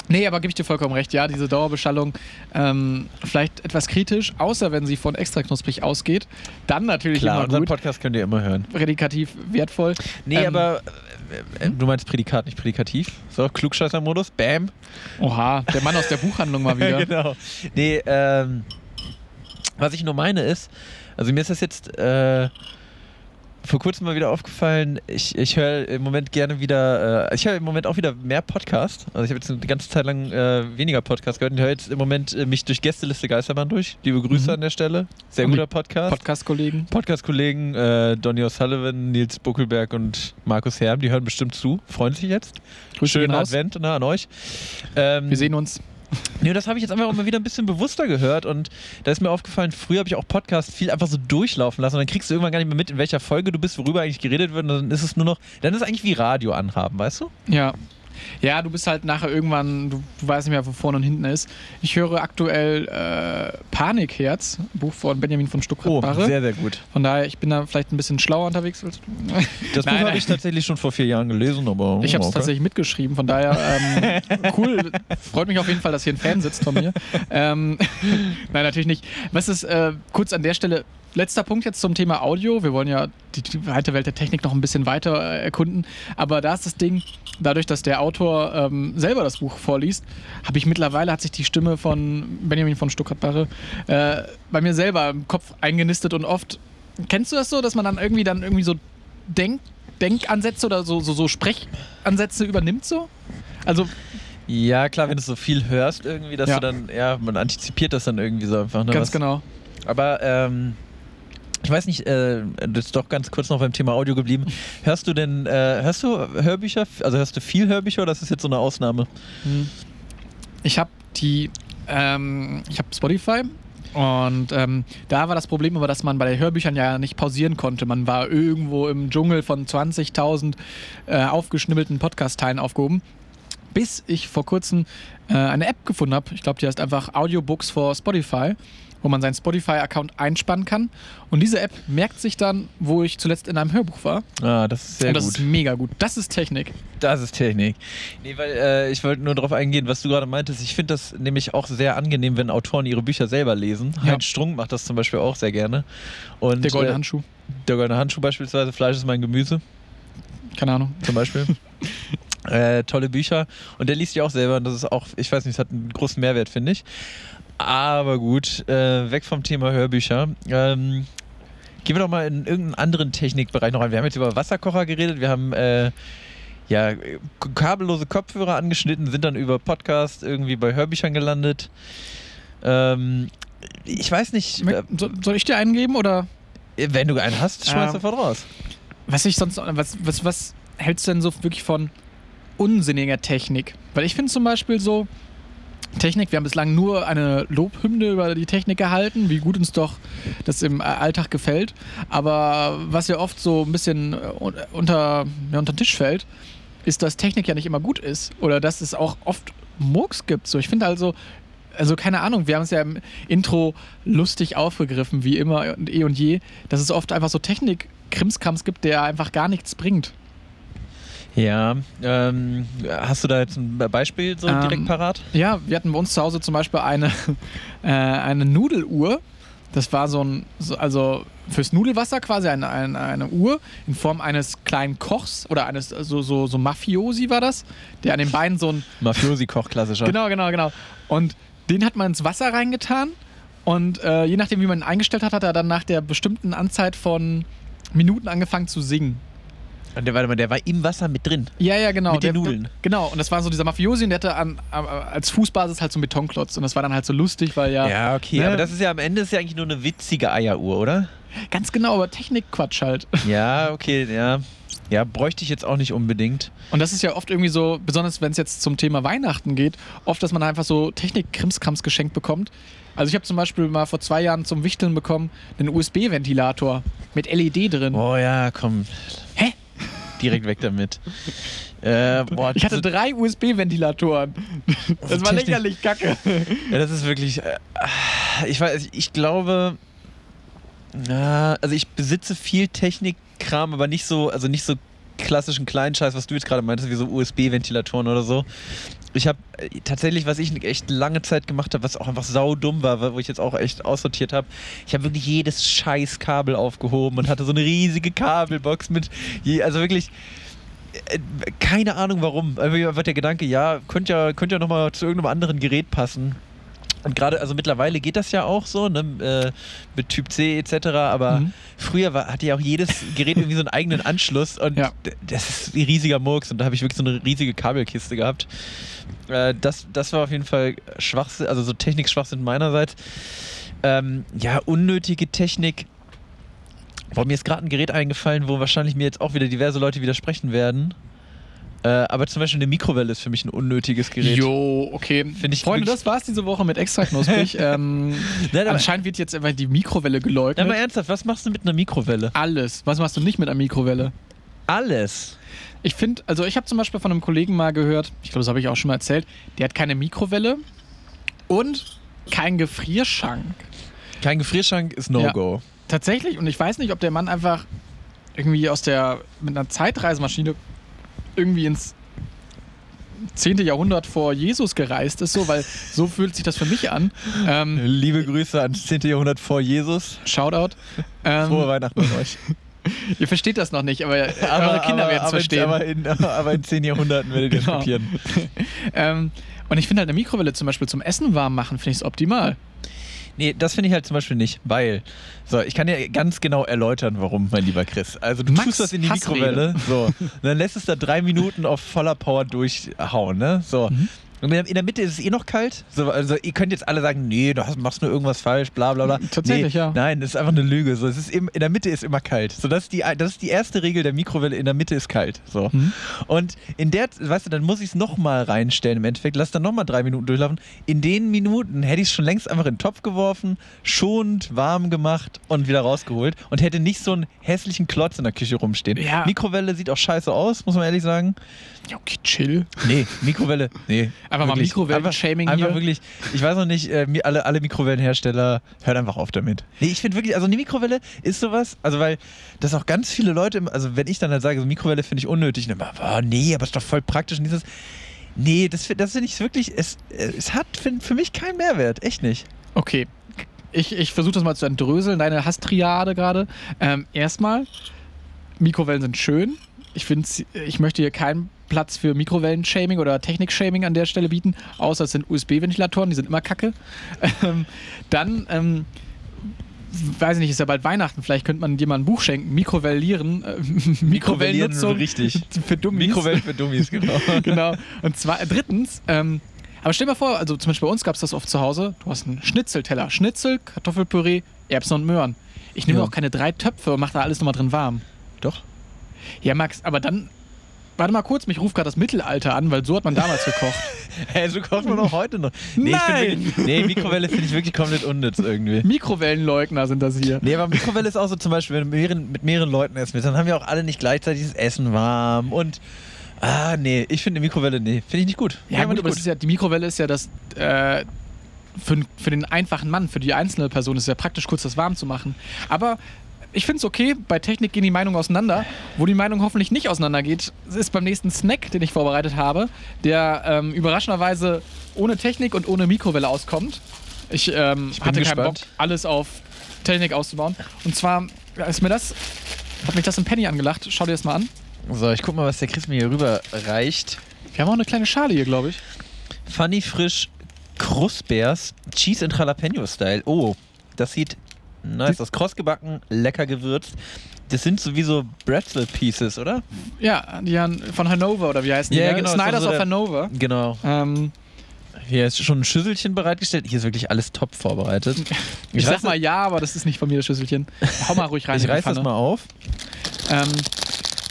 Nee, aber gebe ich dir vollkommen recht. Ja, diese Dauerbeschallung ähm, vielleicht etwas kritisch, außer wenn sie von extra knusprig ausgeht. Dann natürlich Klar, immer unseren gut. Podcast könnt ihr immer hören. Prädikativ wertvoll. Nee, Ähm, aber äh, äh, du meinst Prädikat, nicht Prädikativ. So, Klugscheißer-Modus, bam. Oha, der Mann aus der Buchhandlung mal wieder. genau. Nee, ähm, was ich nur meine ist, also mir ist das jetzt äh, vor kurzem mal wieder aufgefallen, ich, ich höre im Moment gerne wieder, äh, ich höre im Moment auch wieder mehr Podcast. Also ich habe jetzt eine ganze Zeit lang äh, weniger Podcast gehört und höre jetzt im Moment äh, mich durch Gästeliste Geisterbahn durch. Liebe Grüße Mhm. an der Stelle. Sehr Und guter Podcast. Podcast-Kollegen. Podcast-Kollegen äh, Donny O'Sullivan, Nils Buckelberg und Markus Herm, die hören bestimmt zu. Freuen sich jetzt. Grüße Schönen. Advent ne, an euch. Ähm, Wir sehen uns. Nee, das habe ich jetzt einfach mal wieder ein bisschen bewusster gehört und da ist mir aufgefallen, früher habe ich auch Podcasts viel einfach so durchlaufen lassen und dann kriegst du irgendwann gar nicht mehr mit, in welcher Folge du bist, worüber eigentlich geredet wird und dann ist es nur noch, dann ist es eigentlich wie Radio anhaben, weißt du? Ja. Ja, du bist halt nachher irgendwann, du, du weißt nicht mehr, wo vorne und hinten ist. Ich höre aktuell äh, Panikherz, Buch von Benjamin von Oh, Stuckrad-Barre. sehr, sehr gut. Von daher, ich bin da vielleicht ein bisschen schlauer unterwegs als du. Das Buch habe ich tatsächlich schon vor vier Jahren gelesen, aber Ich habe es okay. tatsächlich mitgeschrieben, von daher ähm, cool. Freut mich auf jeden Fall, dass hier ein Fan sitzt von mir. ähm, nein, natürlich nicht. Was ist äh, kurz an der Stelle? Letzter Punkt jetzt zum Thema Audio. Wir wollen ja die, die weite Welt der Technik noch ein bisschen weiter äh, erkunden. Aber da ist das Ding, dadurch, dass der Autor ähm, selber das Buch vorliest, habe ich mittlerweile, hat sich die Stimme von Benjamin von Stuttgart-Barre äh, bei mir selber im Kopf eingenistet und oft, kennst du das so, dass man dann irgendwie dann irgendwie so denkt, Denkansätze oder so, so, so Sprechansätze übernimmt so? Also, Ja, klar, wenn du so viel hörst irgendwie, dass Ja. du dann, ja, man antizipiert das dann irgendwie so einfach. Ne? ganz Was- genau. Aber ähm, Ich weiß nicht, äh, das ist doch ganz kurz noch beim Thema Audio geblieben. Hörst du denn, äh, hörst du Hörbücher? Also hörst du viel Hörbücher oder ist das jetzt so eine Ausnahme? Ich habe die, ähm, ich habe Spotify und ähm, da war das Problem aber, dass man bei den Hörbüchern ja nicht pausieren konnte. Man war irgendwo im Dschungel von 20.000 äh, aufgeschnibbelten Podcast-Teilen aufgehoben. Bis ich vor kurzem äh, eine App gefunden habe. Ich glaube, die heißt einfach Audiobooks for Spotify, wo man seinen Spotify-Account einspannen kann. Und diese App merkt sich dann, wo ich zuletzt in einem Hörbuch war. Ah, das ist sehr Und das gut. ist mega gut. Das ist Technik. Das ist Technik. Nee, weil äh, ich wollte nur darauf eingehen, was du gerade meintest. Ich finde das nämlich auch sehr angenehm, wenn Autoren ihre Bücher selber lesen. Ja. Heinz Strunk macht das zum Beispiel auch sehr gerne. Und, Der goldene äh, Handschuh. Der goldene Handschuh beispielsweise, Fleisch ist mein Gemüse Keine Ahnung. zum Beispiel. äh, tolle Bücher. Und der liest die auch selber und das ist auch, ich weiß nicht, es hat einen großen Mehrwert, finde ich. Aber gut, äh, weg vom Thema Hörbücher. Ähm, gehen wir doch mal in irgendeinen anderen Technikbereich noch rein. Wir haben jetzt über Wasserkocher geredet, wir haben äh, ja, kabellose Kopfhörer angeschnitten, sind dann über Podcast irgendwie bei Hörbüchern gelandet. Ähm, ich weiß nicht, äh, So, soll ich dir einen geben oder wenn du einen hast, schmeiß Ähm, sofort raus. was ich sonst was, was, was hältst du denn so wirklich von unsinniger Technik? Weil ich finde zum Beispiel so Technik, wir haben bislang nur eine Lobhymne über die Technik gehalten, wie gut uns doch das im Alltag gefällt. Aber was ja oft so ein bisschen äh, un- unter, ja, unter den Tisch fällt, ist, dass Technik ja nicht immer gut ist. Oder dass es auch oft Murks gibt. So, ich finde also, also keine Ahnung, wir haben es ja im Intro lustig aufgegriffen, wie immer und eh und je, dass es oft einfach so Technik-Krimskrams gibt, der einfach gar nichts bringt. Ja, ähm, hast du da jetzt ein Beispiel so Ähm, direkt parat? Ja, wir hatten bei uns zu Hause zum Beispiel eine, äh, eine Nudeluhr. Das war so ein, so, also fürs Nudelwasser quasi eine, eine, eine Uhr in Form eines kleinen Kochs oder eines, so, so, so Mafiosi war das, der an den Beinen so ein, Mafiosi-Koch, klassischer. genau, genau, genau. Und den hat man ins Wasser reingetan und äh, je nachdem, wie man ihn eingestellt hat, hat er dann nach der bestimmten Anzahl von Minuten angefangen zu singen. Und der, warte mal, der war im Wasser mit drin. Ja, ja, genau. Mit den Der- Nudeln. Genau, und das war so dieser Mafiosi und der hatte an, äh, als Fußbasis halt so einen Betonklotz. Und das war dann halt so lustig, weil ja. Ja, okay. Ne? Aber das ist ja am Ende ist ja eigentlich nur eine witzige Eieruhr, oder? Ganz genau, aber Technikquatsch halt. Ja, okay, ja. Ja, bräuchte ich jetzt auch nicht unbedingt. Und das ist ja oft irgendwie so, besonders wenn es jetzt zum Thema Weihnachten geht, oft, dass man einfach so Technik-Krimskrams geschenkt bekommt. Also ich habe zum Beispiel mal vor zwei Jahren zum Wichteln bekommen einen USB-Ventilator mit LED drin. Oh ja, komm. Hä? Direkt weg damit. Äh, boah, Ich hatte drei USB-Ventilatoren. Das war lächerlich kacke. Ja, das ist wirklich. Äh, ich weiß, ich glaube. Also ich besitze viel Technikkram, aber nicht so, also nicht so klassischen kleinen Scheiß, was du jetzt gerade meintest, wie so USB-Ventilatoren oder so. Ich habe äh, tatsächlich, was ich echt lange Zeit gemacht habe, was auch einfach saudumm war, wo ich jetzt auch echt aussortiert habe, ich habe wirklich jedes scheiß Kabel aufgehoben und hatte so eine riesige Kabelbox mit, je, also wirklich, äh, keine Ahnung warum. Einfach der Gedanke, ja, könnte ja, könnte ja nochmal zu irgendeinem anderen Gerät passen. Und gerade, also mittlerweile geht das ja auch so, ne, äh, mit Typ C etc., aber Mhm. früher war, hatte ja auch jedes Gerät irgendwie so einen eigenen Anschluss und Ja. das ist ein riesiger Murks und da habe ich wirklich so eine riesige Kabelkiste gehabt. Äh, das, das war auf jeden Fall Schwachsinn, also so Technik-Schwachsinn meinerseits. Ähm, ja, unnötige Technik. Boah, mir ist gerade ein Gerät eingefallen, wo wahrscheinlich mir jetzt auch wieder diverse Leute widersprechen werden. Äh, aber zum Beispiel eine Mikrowelle ist für mich ein unnötiges Gerät. Jo, okay. Finde ich Freunde, das war's diese Woche mit extra knusprig. ähm, Nein, anscheinend wird jetzt einfach die Mikrowelle geleugnet. Na, mal ernsthaft, was machst du mit einer Mikrowelle? Alles. Was machst du nicht mit einer Mikrowelle? Alles. Ich finde, also ich habe zum Beispiel von einem Kollegen mal gehört, ich glaube, das habe ich auch schon mal erzählt, der hat keine Mikrowelle und keinen Gefrierschrank. Kein Gefrierschrank ist No-Go. Tatsächlich, und ich weiß nicht, ob der Mann einfach irgendwie aus der, mit einer Zeitreisemaschine irgendwie ins 10. Jahrhundert vor Jesus gereist ist, so, weil so fühlt sich das für mich an. Ähm, Liebe Grüße ans 10. Jahrhundert vor Jesus. Shoutout. Ähm, Frohe Weihnachten an euch. ihr versteht das noch nicht, aber, eure Kinder werden es aber, verstehen. Aber in, aber in 10 Jahrhunderten werdet ihr es Genau. kapieren. ähm, und ich finde halt eine Mikrowelle zum Beispiel zum Essen warm machen, finde ich es optimal. Nee, das finde ich halt zum Beispiel nicht, weil, so, ich kann dir ganz genau erläutern, warum, mein lieber Chris. Also du Max, tust das in die. Mikrowelle, so, und dann lässt es da drei Minuten auf voller Power durchhauen, ne? So. Mhm. In der Mitte ist es eh noch kalt. So, also ihr könnt jetzt alle sagen, nee, du hast, machst nur irgendwas falsch, bla bla bla. Tatsächlich, nee, ja. Nein, das ist einfach eine Lüge. So, es ist im, in der Mitte ist immer kalt. So, das, ist die, das ist die erste Regel der Mikrowelle, in der Mitte ist kalt. So. Mhm. Und in der, weißt du, dann muss ich es nochmal reinstellen im Endeffekt. Lass dann nochmal drei Minuten durchlaufen. In den Minuten hätte ich es schon längst einfach in den Topf geworfen, schonend, warm gemacht und wieder rausgeholt und hätte nicht so einen hässlichen Klotz in der Küche rumstehen. Ja. Mikrowelle sieht auch scheiße aus, muss man ehrlich sagen. Ja, okay, chill. Nee, Mikrowelle, nee. Einfach mal wirklich. Mikrowellen-Shaming Einfach, einfach hier. wirklich, ich weiß noch nicht, äh, alle, alle Mikrowellenhersteller, hört einfach auf damit. Nee, ich finde wirklich, also eine Mikrowelle ist sowas, also weil das auch ganz viele Leute, im- also wenn ich dann halt sage, so Mikrowelle finde ich unnötig, dann immer, oh, nee, aber ist doch voll praktisch und dieses, nee, das, das finde ich wirklich, es, es hat für, für mich keinen Mehrwert, echt nicht. Okay. Ich, ich versuche das mal zu entdröseln, deine Hasstriade gerade. Ähm, erstmal, Mikrowellen sind schön. Ich finde, ich möchte hier keinen Platz für Mikrowellen-Shaming oder Technik-Shaming an der Stelle bieten, außer es sind USB-Ventilatoren, die sind immer kacke. Ähm, dann, ähm, weiß ich nicht, ist ja bald Weihnachten, vielleicht könnte man dir mal ein Buch schenken, Mikrowellieren, äh, Mikrowellennutzung richtig. für Dummies. Mikrowellen für Dummies, genau. genau. Und zwar, drittens, ähm, aber stell dir mal vor, also zum Beispiel bei uns gab es das oft zu Hause. Du hast einen Schnitzelteller. Schnitzel, Kartoffelpüree, Erbsen und Möhren. Ich nehme Ja. auch keine drei Töpfe und mache da alles nochmal drin warm. Doch. Ja, Max, aber dann. Warte mal kurz, mich ruft gerade das Mittelalter an, weil so hat man damals gekocht. Hey, so kocht man auch heute noch. Nee, ich Nein! wirklich, nee Mikrowelle finde ich wirklich komplett unnütz irgendwie. Mikrowellenleugner sind das hier. Nee, aber Mikrowelle ist auch so zum Beispiel, wenn du mehreren, mit mehreren Leuten essen willst, dann haben wir auch alle nicht gleichzeitig das Essen warm und ah, nee, ich finde eine Mikrowelle, nee, finde ich nicht gut. Ja, gut, aber ist ja, die Mikrowelle ist ja das. Äh, für, für den einfachen Mann, für die einzelne Person ist es ja praktisch, kurz das warm zu machen. Aber ich finde es okay, bei Technik gehen die Meinungen auseinander. Wo die Meinung hoffentlich nicht auseinandergeht, ist beim nächsten Snack, den ich vorbereitet habe, der ähm, überraschenderweise ohne Technik und ohne Mikrowelle auskommt. Ich, ähm, bin hatte keinen Bock, gespannt. alles auf Technik auszubauen. Und zwar ist mir das, hat mich das im Penny angelacht. Schau dir das mal an. So, ich guck mal, was der Chris mir hier rüber reicht. Wir haben auch eine kleine Schale hier, glaube ich. Funny Frisch Krustbeers Cheese and Jalapeno Style. Oh, das sieht nice aus. Krossgebacken, lecker gewürzt. Das sind sowieso Bretzel Pieces, oder? Ja, die haben von Hannover oder wie heißen Ja, die? ne? genau, ist Snyders so of Hannover. Genau. Ähm, Hier ist schon ein Schüsselchen bereitgestellt. Hier ist wirklich alles top vorbereitet. ich sag reiß- mal ja, aber das ist nicht von mir das Schüsselchen. Hau mal ruhig rein. Ich reiß das mal auf. Ähm,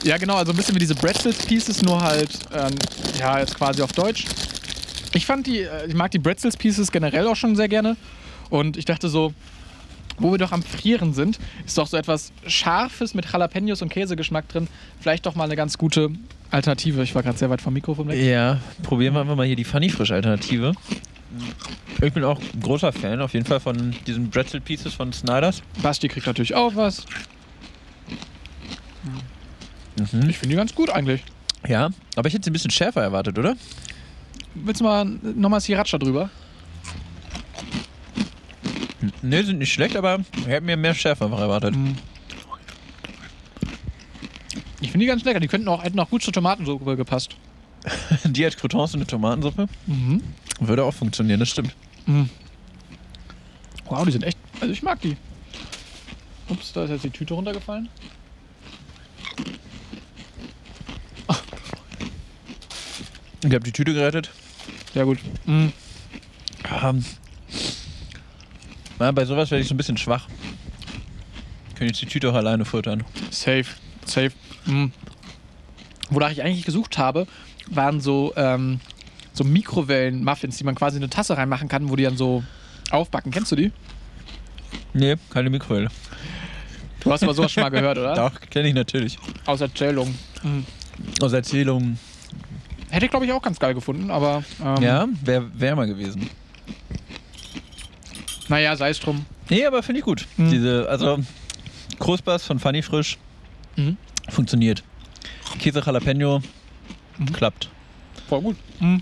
ja, genau, also ein bisschen wie diese Bretzels Pieces, nur halt, ähm, ja, jetzt quasi auf Deutsch. Ich fand die, äh, ich mag die Bretzels Pieces generell auch schon sehr gerne. Und ich dachte so, wo wir doch am Frieren sind, ist doch so etwas Scharfes mit Jalapenos und Käsegeschmack drin. Vielleicht doch mal eine ganz gute Alternative. Ich war gerade sehr weit vom Mikrofon weg. Ja, probieren wir einfach mal hier die Funny Frisch Alternative. Ich bin auch ein großer Fan auf jeden Fall von diesen Bretzel Pieces von Snyders. Basti kriegt natürlich auch was. Mhm. Ich finde die ganz gut eigentlich. Ja, aber ich hätte sie ein bisschen schärfer erwartet, oder? Willst du mal nochmal Sriracha drüber? Ne, sind nicht schlecht, aber ich hätte mir mehr Schärfe einfach erwartet. Mhm. Ich finde die ganz lecker. Die könnten auch, hätten auch gut zur Tomatensuppe gepasst. Die als Croutons und eine Tomatensuppe Mhm. würde auch funktionieren, das stimmt. Mhm. Wow, die sind echt. Also ich mag die. Ups, da ist jetzt die Tüte runtergefallen. Ich habe die Tüte gerettet. Sehr gut. Mhm. Ähm, na, bei sowas werde ich so ein bisschen schwach. Können jetzt die Tüte auch alleine futtern. Safe. Safe. Mhm. Wonach ich eigentlich gesucht habe, waren so, ähm, so Mikrowellen-Muffins, die man quasi in eine Tasse reinmachen kann, wo die dann so aufbacken. Kennst du die? Nee, keine Mikrowelle. Du hast aber sowas schon mal gehört, oder? Doch, kenne ich natürlich. Aus Erzählung. Mhm. Aus Erzählungen. Hätte ich, glaube ich, auch ganz geil gefunden, aber. Ähm, Ja, wäre wär mal gewesen. Naja, sei es drum. Nee, aber finde ich gut. Mhm. Diese, also, Krustbass von Funny Frisch Mhm. funktioniert. Käse Jalapeno Mhm. klappt. Voll gut. Mhm.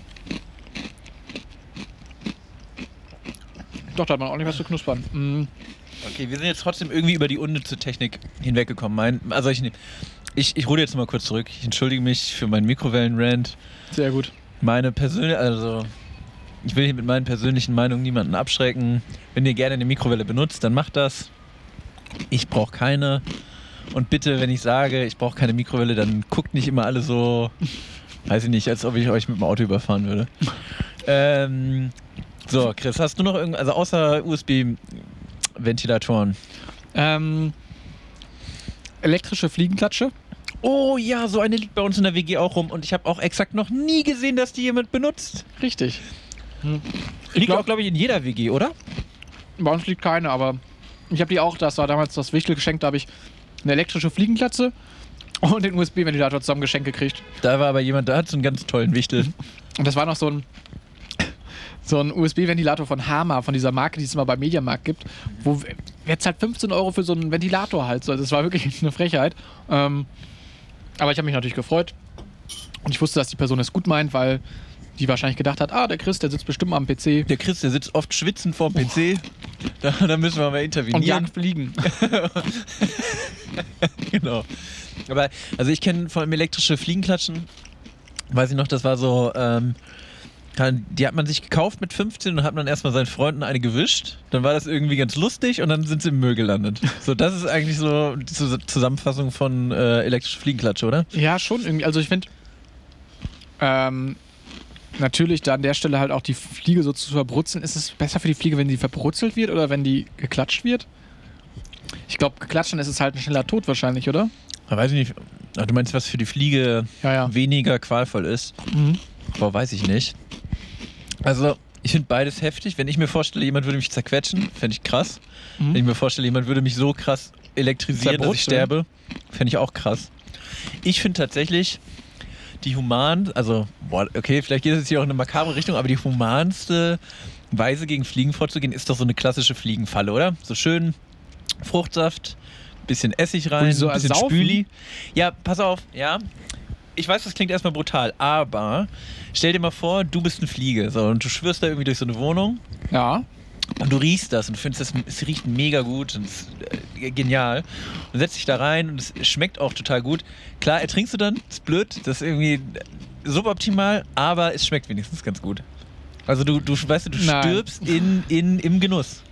Doch, da hat man auch nicht was zu knuspern. Mhm. Okay, wir sind jetzt trotzdem irgendwie über die unnütze Technik hinweggekommen. Mein, also ich, ich, ich rude jetzt mal kurz zurück. Ich entschuldige mich für meinen Mikrowellen-Rant. Sehr gut. Meine persönliche, also ich will hier mit meinen persönlichen Meinungen niemanden abschrecken. Wenn ihr gerne eine Mikrowelle benutzt, dann macht das. Ich brauche keine. Und bitte, wenn ich sage, ich brauche keine Mikrowelle, dann guckt nicht immer alle so, weiß ich nicht, als ob ich euch mit dem Auto überfahren würde. Ähm, so, Chris, hast du noch irgend, also außer USB-Ventilatoren? Ähm, elektrische Fliegenklatsche. Oh ja, so eine liegt bei uns in der WG auch rum und ich habe auch exakt noch nie gesehen, dass die jemand benutzt. Richtig. Liegt glaub- auch, glaube ich, in jeder WG, oder? Bei uns liegt keine, aber ich habe die auch, das war damals das Wichtel geschenkt, da habe ich eine elektrische Fliegenklatze und den USB-Ventilator zusammen geschenkt gekriegt. Da war aber jemand, da hat so einen ganz tollen Wichtel. Und das war noch so ein, so ein USB-Ventilator von Hama, von dieser Marke, die es immer beim Mediamarkt gibt, wo jetzt halt 15 Euro für so einen Ventilator halt. So. Das war wirklich eine Frechheit. Ähm, aber ich habe mich natürlich gefreut. Und ich wusste, dass die Person es gut meint, weil die wahrscheinlich gedacht hat, ah, der Chris, der sitzt bestimmt am PC Der Chris, der sitzt oft schwitzend vorm PC. Da, da müssen wir mal und intervenieren. jagt Fliegen. genau. Aber, also ich kenne vor allem elektrische Fliegenklatschen. Weiß ich noch, das war so, ähm, die hat man sich gekauft mit 15 und hat man erstmal seinen Freunden eine gewischt. Dann war das irgendwie ganz lustig und dann sind sie im Müll gelandet. So, das ist eigentlich so die Zus- Zusammenfassung von äh, elektrische Fliegenklatsche, oder? Ja, schon irgendwie. Also ich finde, ähm, natürlich da an der Stelle halt auch die Fliege so zu verbrutzeln. Ist es besser für die Fliege, wenn die verbrutzelt wird oder wenn die geklatscht wird? Ich glaube, geklatscht dann ist es halt ein schneller Tod wahrscheinlich, oder? Aber weiß ich nicht. Ach, du meinst, was für die Fliege Ja, ja. weniger qualvoll ist? Mhm. Boah, weiß ich nicht. Also, ich finde beides heftig. Wenn ich mir vorstelle, jemand würde mich zerquetschen, fände ich krass. Mhm. Wenn ich mir vorstelle, jemand würde mich so krass elektrisieren, dass ich sterbe, fände ich auch krass. Ich finde tatsächlich die human, also, boah, okay, vielleicht geht es jetzt hier auch in eine makabre Richtung, aber die humanste Weise gegen Fliegen vorzugehen, ist doch so eine klassische Fliegenfalle, oder? So schön Fruchtsaft, bisschen Essig rein, so bisschen ersaufen? Spüli. Ja, pass auf, ja. Ich weiß, das klingt erstmal brutal, aber stell dir mal vor, du bist eine Fliege so, und du schwirrst da irgendwie durch so eine Wohnung Ja. Und du riechst das und findest, das, es riecht mega gut und es ist äh, genial. Und setzt dich da rein und es schmeckt auch total gut. Klar, ertrinkst du dann, ist blöd, das ist irgendwie suboptimal, aber es schmeckt wenigstens ganz gut. Also du, du weißt du, du Nein. stirbst in, in, im Genuss.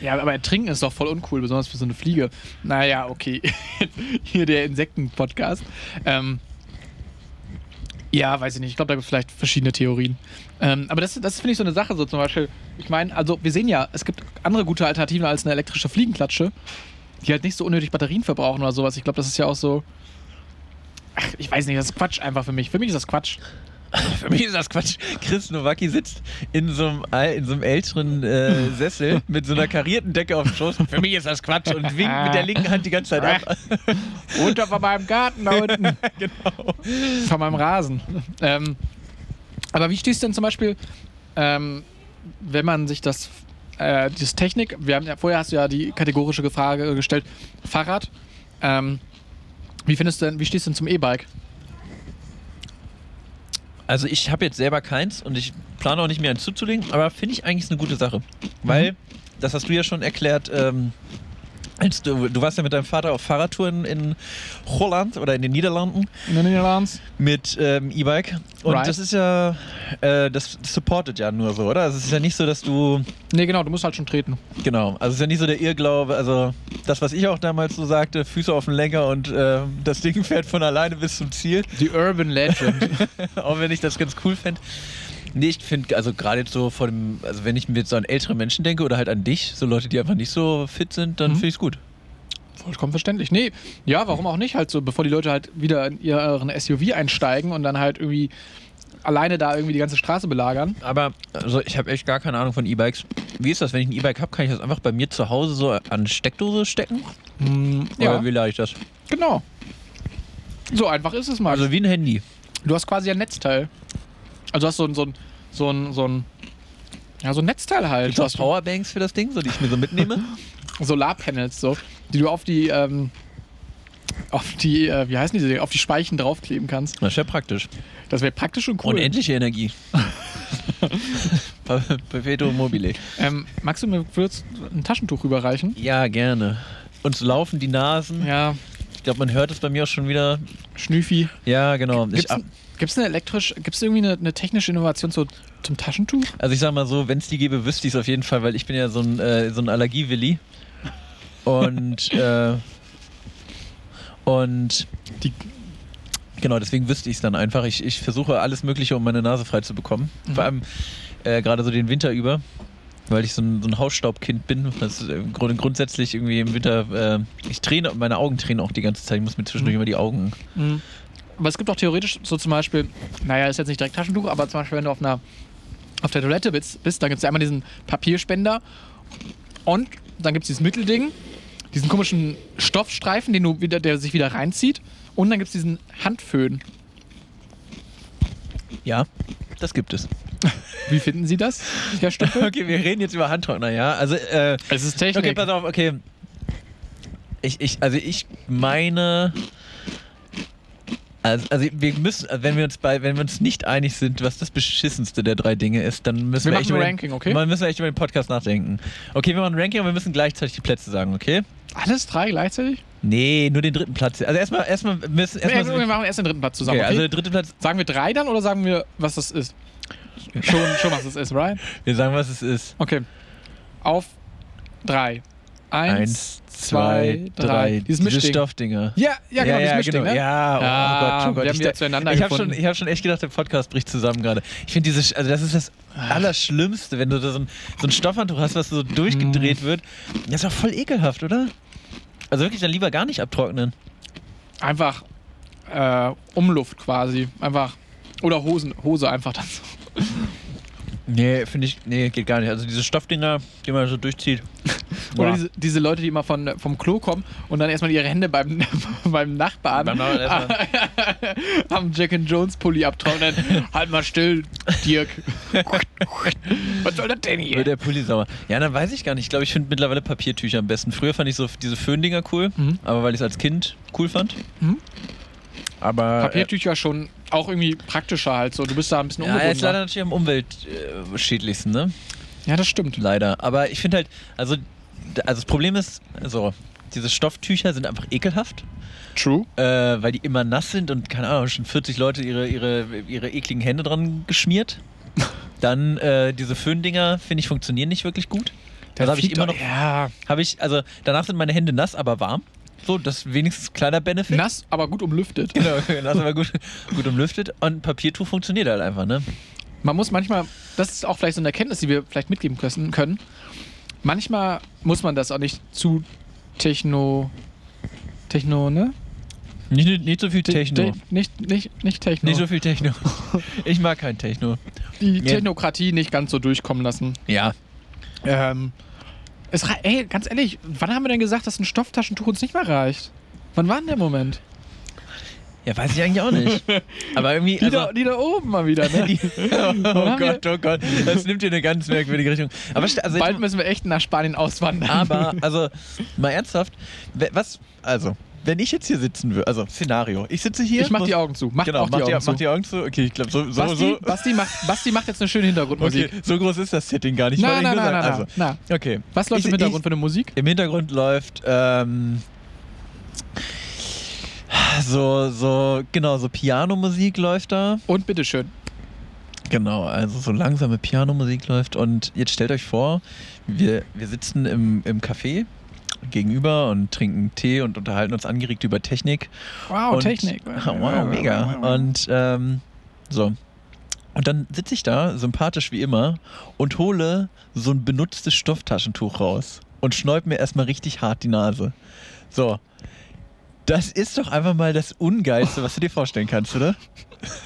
Ja, aber Trinken ist doch voll uncool, besonders für so eine Fliege. Naja, okay. Hier der Insekten-Podcast. Ähm, ja, weiß ich nicht. Ich glaube, da gibt es vielleicht verschiedene Theorien. Ähm, aber das, das finde ich so eine Sache, so zum Beispiel. Ich meine, also wir sehen ja, es gibt andere gute Alternativen als eine elektrische Fliegenklatsche, die halt nicht so unnötig Batterien verbrauchen oder sowas. Ich glaube, das ist ja auch so. Ach, ich weiß nicht, das ist Quatsch einfach für mich. Für mich ist das Quatsch. Für mich ist das Quatsch. Chris Nowacki sitzt in so einem, in so einem älteren äh, Sessel mit so einer karierten Decke auf dem Schoß. Für mich ist das Quatsch und winkt mit der linken Hand die ganze Zeit ab. Runter von meinem Garten da unten. genau. Von meinem Rasen. Ähm, aber wie stehst du denn zum Beispiel, ähm, wenn man sich das, äh, das Technik, wir haben ja, vorher hast du ja die kategorische Frage gestellt, Fahrrad. Ähm, wie findest du denn, wie stehst du denn zum E-Bike? Also ich habe jetzt selber keins und ich plane auch nicht mehr eins zuzulegen, aber finde ich eigentlich eine gute Sache. Weil, das hast du ja schon erklärt, ähm, du, du warst ja mit deinem Vater auf Fahrradtouren in Holland oder in den Niederlanden In den Niederlanden? mit ähm, E-Bike. Und Right. das ist ja, äh, das supportet ja nur so, oder? Also es ist ja nicht so, dass du, Nee, genau, du musst halt schon treten. genau, also es ist ja nicht so der Irrglaube, also das, was ich auch damals so sagte, Füße auf den Lenker und ähm, das Ding fährt von alleine bis zum Ziel. Die Urban Legend. auch wenn ich das ganz cool fände. Nee, ich finde, also gerade jetzt so dem, also wenn ich mir jetzt so an ältere Menschen denke oder halt an dich, so Leute, die einfach nicht so fit sind, dann Mhm. finde ich es gut. Vollkommen verständlich. Nee, ja, warum auch nicht? Halt so, bevor die Leute halt wieder in ihren SUV einsteigen und dann halt irgendwie alleine da irgendwie die ganze Straße belagern. Aber also ich habe echt gar keine Ahnung von E-Bikes. Wie ist das, wenn ich ein E-Bike habe, kann ich das einfach bei mir zu Hause so an Steckdose stecken? Hm, Oder ja, wie lade ich das? genau. So einfach ist es mal. Also wie ein Handy. Du hast quasi ein Netzteil. Also du hast so ein, so ein, so ein, so ein, ja, so ein Netzteil halt. Gibt es Was auch Powerbanks für das Ding, so die ich mir so mitnehme? Solarpanels, so, die du auf die, ähm, auf die, äh, wie heißen diese, auf die Speichen draufkleben kannst. Das ja praktisch. Das wäre praktisch und cool. Unendliche Energie. Per- Perpetuum mobile. Ähm, magst du mir kurz ein Taschentuch rüberreichen? Ja, gerne. Uns laufen die Nasen. Ja, Ich glaube, man hört es bei mir auch schon wieder. Schnüfi. Ja, genau. Gibt's, Ich, ein- gibt's eine elektrisch, gibt's irgendwie eine, eine technische Innovation zu, zum Taschentuch? Also ich sag mal so, wenn es die gäbe, wüsste ich es auf jeden Fall, weil ich bin ja so ein, äh, so ein Allergiewilli. Und, äh, und Die- genau, deswegen wüsste ich es dann einfach. Ich, ich versuche alles Mögliche, um meine Nase frei zu bekommen. Mhm. Vor allem, äh, gerade so den Winter über, weil ich so ein, so ein Hausstaubkind bin. Das ist im Grunde grundsätzlich irgendwie im Winter, äh, ich träne, meine Augen tränen auch die ganze Zeit. Ich muss mir zwischendurch Mhm. immer die Augen. Mhm. Aber es gibt auch theoretisch so zum Beispiel, naja, ist jetzt nicht direkt Taschentuch, aber zum Beispiel, wenn du auf einer auf der Toilette bist, bist dann gibt es ja einmal diesen Papierspender und dann gibt es dieses Mittelding, diesen komischen Stoffstreifen, den du wieder, der sich wieder reinzieht. Und dann gibt es diesen Handföhn. Ja, das gibt es. Wie finden Sie das, Herr Stöffel? Okay, wir reden jetzt über Handtrockner, ja. Also, äh, Es ist Technik. okay, pass auf, okay. Ich, ich, also ich meine. Also, also wir müssen, also wenn wir uns bei, wenn wir uns nicht einig sind, was das beschissenste der drei Dinge ist, dann müssen Wir wir, machen echt ein über Ranking, den, okay? Dann müssen wir echt über den Podcast nachdenken. Okay, wir machen ein Ranking, aber wir müssen gleichzeitig die Plätze sagen, okay? Alles drei gleichzeitig? Nee, nur den dritten Platz. Also erstmal, erstmal müssen Nee, erstmal. wir machen erst den dritten Platz zusammen. okay, Okay, also der dritte Platz. sagen wir drei dann oder sagen wir, was das ist? Schon, schon was das ist, right? Wir sagen, was es ist. Okay. Auf drei. Eins, Eins, zwei, drei. Dieses Diese. Stoffdinger. Ja, ja, genau, dieses Mischding, genau. ne? Ja, oh Ja, Gott, oh Gott. wir haben ich, wieder zueinander ich habe gefunden. schon, ich hab schon echt gedacht, der Podcast bricht zusammen gerade. Ich finde dieses, also das ist das Allerschlimmste, wenn du da so ein, so ein Stoffhandtuch hast, was so durchgedreht wird. Das ist doch voll ekelhaft, oder? Also wirklich dann lieber gar nicht abtrocknen. Einfach äh, Umluft quasi. Einfach. Oder Hosen, Hose einfach dann so. Nee, finde ich, nee, geht gar nicht. Also diese Stoffdinger, die man so durchzieht. Oder diese, diese Leute, die immer von, vom Klo kommen und dann erstmal ihre Hände beim, beim Nachbarn Beim am Jack and Jones Pulli abtrocknen. halt mal still, Dirk. Was soll das denn Wird hier? der Pulli sauer. Ja, dann weiß ich gar nicht. Ich glaube, ich finde mittlerweile Papiertücher am besten. Früher fand ich so diese Föhndinger cool, Mhm. aber weil ich es als Kind cool fand. Mhm. Aber. Papiertücher schon auch irgendwie praktischer halt so. Du bist da ein bisschen Äh, ja, jetzt leider natürlich am umweltschädlichsten, ne? Ja, das stimmt. Leider. Aber ich finde halt, also, also das Problem ist, so, diese Stofftücher sind einfach ekelhaft, True. äh, weil die immer nass sind und, keine Ahnung, schon 40 Leute ihre, ihre, ihre ekligen Hände dran geschmiert. Dann äh, diese Föhndinger, finde ich, funktionieren nicht wirklich gut. Das habe ich immer noch, Ja, habe ich, also danach sind meine Hände nass, aber warm. So, das ist wenigstens ein kleiner Benefit. nass, aber gut umlüftet. Genau, nass, aber gut, gut umlüftet. Und Papiertuch funktioniert halt einfach, ne? Man muss manchmal, das ist auch vielleicht so eine Erkenntnis, die wir vielleicht mitgeben können. Manchmal muss man das auch nicht zu techno. Techno, ne? Nicht, nicht so viel Techno. Te- nicht, nicht, nicht Techno. Nicht so viel Techno. Ich mag kein Techno. die. Technokratie nicht ganz so durchkommen lassen. Ja. Ähm, es ey, ganz ehrlich, wann haben wir denn gesagt, dass ein Stofftaschentuch uns nicht mehr reicht? Wann war denn der Moment? Ja, weiß ich eigentlich auch nicht. Aber irgendwie. Die, Also, da, die da oben mal wieder, ne? die, oh Gott, oh Gott. Das nimmt hier eine ganz merkwürdige Richtung. Aber, also, Bald müssen wir echt nach Spanien auswandern. aber, also, mal ernsthaft. Was, also, wenn ich jetzt hier sitzen würde, also, Szenario. Ich sitze hier. ich mach muss- die Augen zu. Mach Genau, mach die Augen zu. mach die Augen zu. Okay, ich glaube, so, so, Basti, so. Basti, macht, Basti macht jetzt eine schöne Hintergrundmusik. Okay, so groß ist das Setting gar nicht. Nein, sagen. nein, Also, nein. okay. Was läuft Ich- im Hintergrund ich- für eine Musik? Im Hintergrund läuft ähm, so, so, genau, so Pianomusik läuft da. Und bitteschön. Genau, also so langsame Pianomusik läuft. Und jetzt stellt euch vor, wir, wir sitzen im, im Café gegenüber und trinken Tee und unterhalten uns angeregt über Technik. Wow, und, Technik. Wow, mega. Und ähm, so. Und dann sitze ich da, sympathisch wie immer, und hole so ein benutztes Stofftaschentuch raus und schneub mir erstmal richtig hart die Nase. So. Das ist doch einfach mal das Ungeilste, was du dir vorstellen kannst, oder?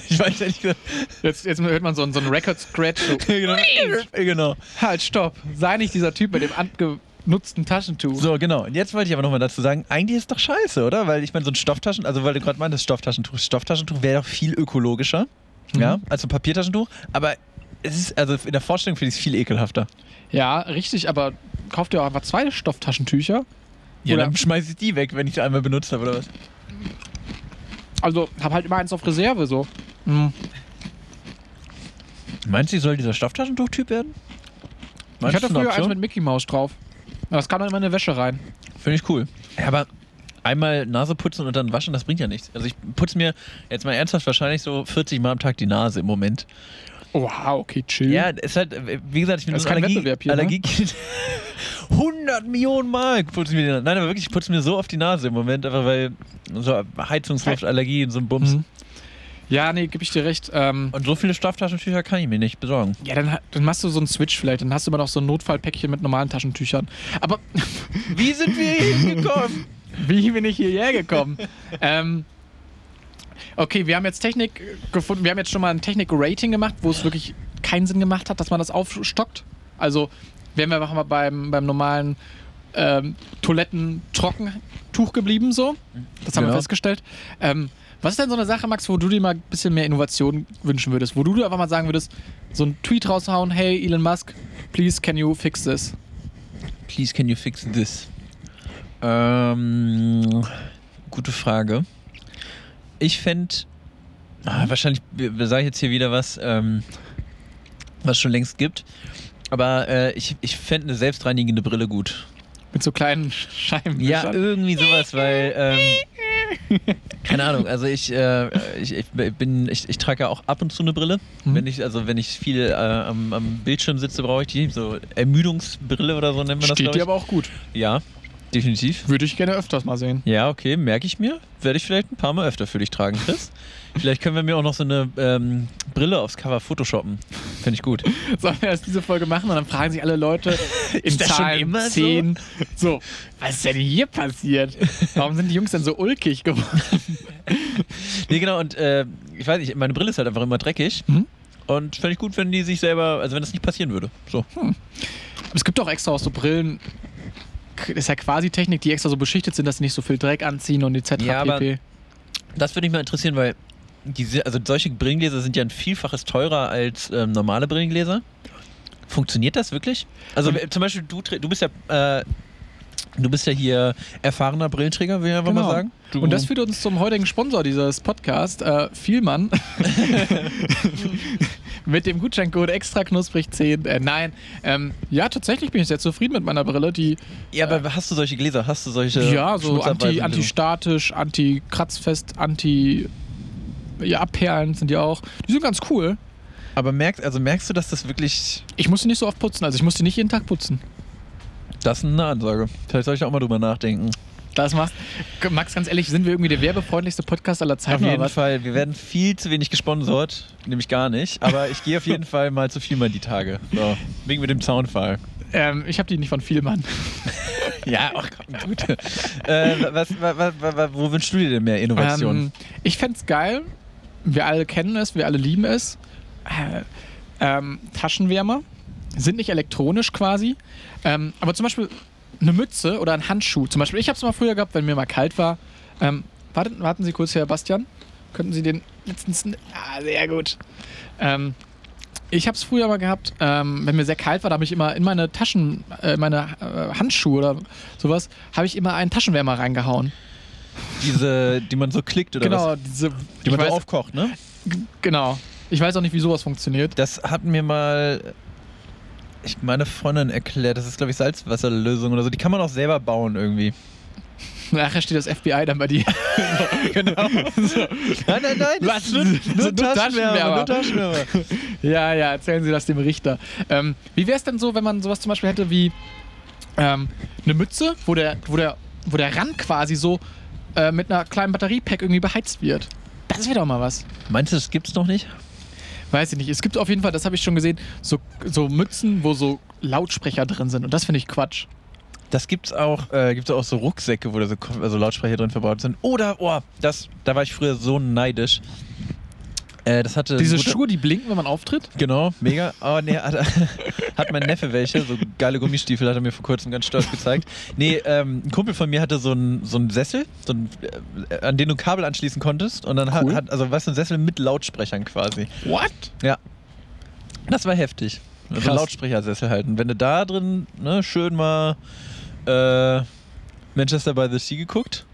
Ich weiß ehrlich gesagt. Jetzt, jetzt hört man so, einen- so einen Record-Scratch. Genau. genau. halt, stopp. Sei nicht dieser Typ mit dem angenutzten Taschentuch. So, genau. Und jetzt wollte ich aber nochmal dazu sagen, eigentlich ist doch scheiße, oder? Weil ich meine, so ein Stofftaschen, also weil du gerade meintest, Stofftaschentuch, Stofftaschentuch wäre doch viel ökologischer, ja, als ein Papiertaschentuch. Aber es ist, also in der Vorstellung finde ich es viel ekelhafter. Ja, richtig, aber kauf dir auch einfach zwei Stofftachentücher. Ja, Oder- dann schmeiße ich die weg, wenn ich die einmal benutzt habe, oder was? Also, hab halt immer eins auf Reserve so. Mhm. Meinst du, ich soll dieser Stofftaschentuch-Typ werden? Ich Meinst hatte du, eine früher eins mit Mickey Mouse drauf. Das kam dann immer in eine Wäsche rein. Finde ich cool. Ja, aber einmal Nase putzen und dann waschen, das bringt ja nichts. Also ich putze mir jetzt mal ernsthaft wahrscheinlich so 40 Mal am Tag die Nase im Moment. Oh, wow, okay, chill. Ja, ist halt, äh, wie gesagt, ich bin Das so Allergie, Wettbewerb hier, ne? Allergiekind. 100 Millionen Mal putze ich mir die Nase. Nein, aber wirklich, ich putze mir so auf die Nase im Moment, einfach weil so Heizungsluft, Allergie und so ein Bums. Mhm. Ja, nee, gebe ich dir recht. Ähm, Und so viele Stofftaschentücher kann ich mir nicht besorgen. ja, dann, dann machst du so einen Switch vielleicht. Dann hast du immer noch so ein Notfallpäckchen mit normalen Taschentüchern. Aber Wie sind wir hier hingekommen? wie bin ich hierher gekommen? ähm, okay, wir haben jetzt Technik gefunden. Wir haben jetzt schon mal ein Technik-Rating gemacht, wo es wirklich keinen Sinn gemacht hat, dass man das aufstockt. Also wären wir einfach mal beim, beim normalen ähm, Toiletten-Trockentuch geblieben, so. Das haben wir Genau. festgestellt. Ähm, was ist denn so eine Sache, Max, wo du dir mal ein bisschen mehr Innovation wünschen würdest? Wo du dir einfach mal sagen würdest, so einen Tweet raushauen, hey Elon Musk, please can you fix this? Please, can you fix this? Ähm, gute Frage. Ich fände, ah, wahrscheinlich sage ich jetzt hier wieder was, ähm, was schon längst gibt. Aber äh, ich, ich fände eine selbstreinigende Brille gut. Mit so kleinen Scheiben. Ja, irgendwie sowas, weil, ähm, keine Ahnung, also ich, äh, ich, ich bin, ich, ich trage ja auch ab und zu eine Brille. Mhm. Wenn ich, also wenn ich viel äh, am, am Bildschirm sitze, brauche ich die, so Ermüdungsbrille oder so nennt man das, Steht dir aber auch gut. Ja, definitiv. Würde ich gerne öfters mal sehen. Ja, okay, merke ich mir. Werde ich vielleicht ein paar Mal öfter für dich tragen, Chris. vielleicht können wir mir auch noch so eine ähm, Brille aufs Cover photoshoppen. Finde ich gut. Sollen wir erst diese Folge machen und dann fragen sich alle Leute in Zahlen immer so? 10. So? was ist denn hier passiert? Warum sind die Jungs denn so ulkig geworden? Nee, genau, und äh, ich weiß nicht, meine Brille ist halt einfach immer dreckig. Mhm. Und fände ich gut, wenn die sich selber, also wenn das nicht passieren würde. So. Es gibt auch extra auch so Brillen, ist ja quasi Technik, die extra so beschichtet sind, dass sie nicht so viel Dreck anziehen und etc. Ja, aber- pp. Das würde mich mal interessieren, weil diese, also solche Brillengläser sind ja ein Vielfaches teurer als ähm, normale Brillengläser. Funktioniert das wirklich? Also Mhm. äh, zum Beispiel, du, du bist ja äh, du bist ja hier erfahrener Brillenträger, will ich einfach mal Genau. sagen. Du, Und das führt uns zum heutigen Sponsor dieses Podcasts, äh, Vielmann. mit dem Gutscheincode extra knusprig 10. Äh, nein, ähm, ja, tatsächlich bin ich sehr zufrieden mit meiner Brille. Die ja, aber hast du solche Gläser? Hast du solche Ja, so anti, antistatisch, anti-kratzfest, anti. Ja, abperlen sind die auch. Die sind ganz cool. Aber merkst, also merkst du, dass das wirklich Ich muss die nicht so oft putzen, also ich muss die nicht jeden Tag putzen. das ist eine Ansage. Vielleicht soll ich auch mal drüber nachdenken. Das machst Max, ganz ehrlich, sind wir irgendwie der werbefreundlichste Podcast aller Zeiten? Auf jeden was? Fall. Wir werden viel zu wenig gesponsert, nämlich gar nicht. Aber ich gehe auf jeden Fall mal zu viel mal die Tage. So, wegen mit dem Zaunfall. Ähm, ich habe die nicht von Vielmann. Ja, ach komm, gut. äh, was, wa, wa, wa, wa, wo wünschst du dir denn mehr Innovation? Ähm, ich fände es geil. Wir alle kennen es, wir alle lieben es. Äh, ähm, Taschenwärmer sind nicht elektronisch quasi. Ähm, aber zum Beispiel eine Mütze oder ein Handschuh. Zum Beispiel, ich habe es mal früher gehabt, wenn mir mal kalt war. Ähm, warten, warten Sie kurz, Herr Bastian. Könnten Sie den letztens. Ah, sehr gut. Ähm, ich habe es früher mal gehabt, ähm, wenn mir sehr kalt war, da habe ich immer in meine Taschen, äh, meine äh, Handschuhe oder sowas, habe ich immer einen Taschenwärmer reingehauen. Diese, die man so klickt oder genau, was? diese. Die man so weiß, aufkocht, ne? Genau. Ich weiß auch nicht, wie sowas funktioniert. Das hat mir mal ich meine Freundin erklärt, das ist glaube ich Salzwasserlösung oder so. Die kann man auch selber bauen irgendwie. Nachher steht das FBI dann bei dir. Genau. so. Nein, nein, nein. Was? Nur, So, nur Taschenwärmer. Taschenwärmer. Nur Taschenwärmer. Ja, ja, erzählen Sie das dem Richter. Ähm, wie wäre es denn so, wenn man sowas zum Beispiel hätte wie ähm, eine Mütze, wo der, wo der, wo der Rand quasi so äh, mit einer kleinen Batteriepack irgendwie beheizt wird? Das wäre doch mal was. Meinst du, das gibt's noch nicht? Weiß ich nicht. Es gibt auf jeden Fall, das habe ich schon gesehen, so, so Mützen, wo so Lautsprecher drin sind. Und das finde ich Quatsch. Das gibt's auch, äh, gibt's auch so Rucksäcke, wo da so also Lautsprecher drin verbaut sind. Oder, oh, das, da war ich früher so neidisch. Äh, das hatte Diese Schuhe, die blinken, wenn man auftritt? Genau, mega. Oh nee, hat, hat mein Neffe welche, so geile Gummistiefel hat er mir vor kurzem ganz stolz gezeigt. Nee, ähm, ein Kumpel von mir hatte so einen so einen Sessel, so einen, äh, an den du Kabel anschließen konntest und dann Cool. hat, also weißt du, ein Sessel mit Lautsprechern quasi. What? Ja. Das war heftig. Also Krass. Lautsprechersessel halten. Wenn du da drin ne, schön mal äh, Manchester by the Sea geguckt,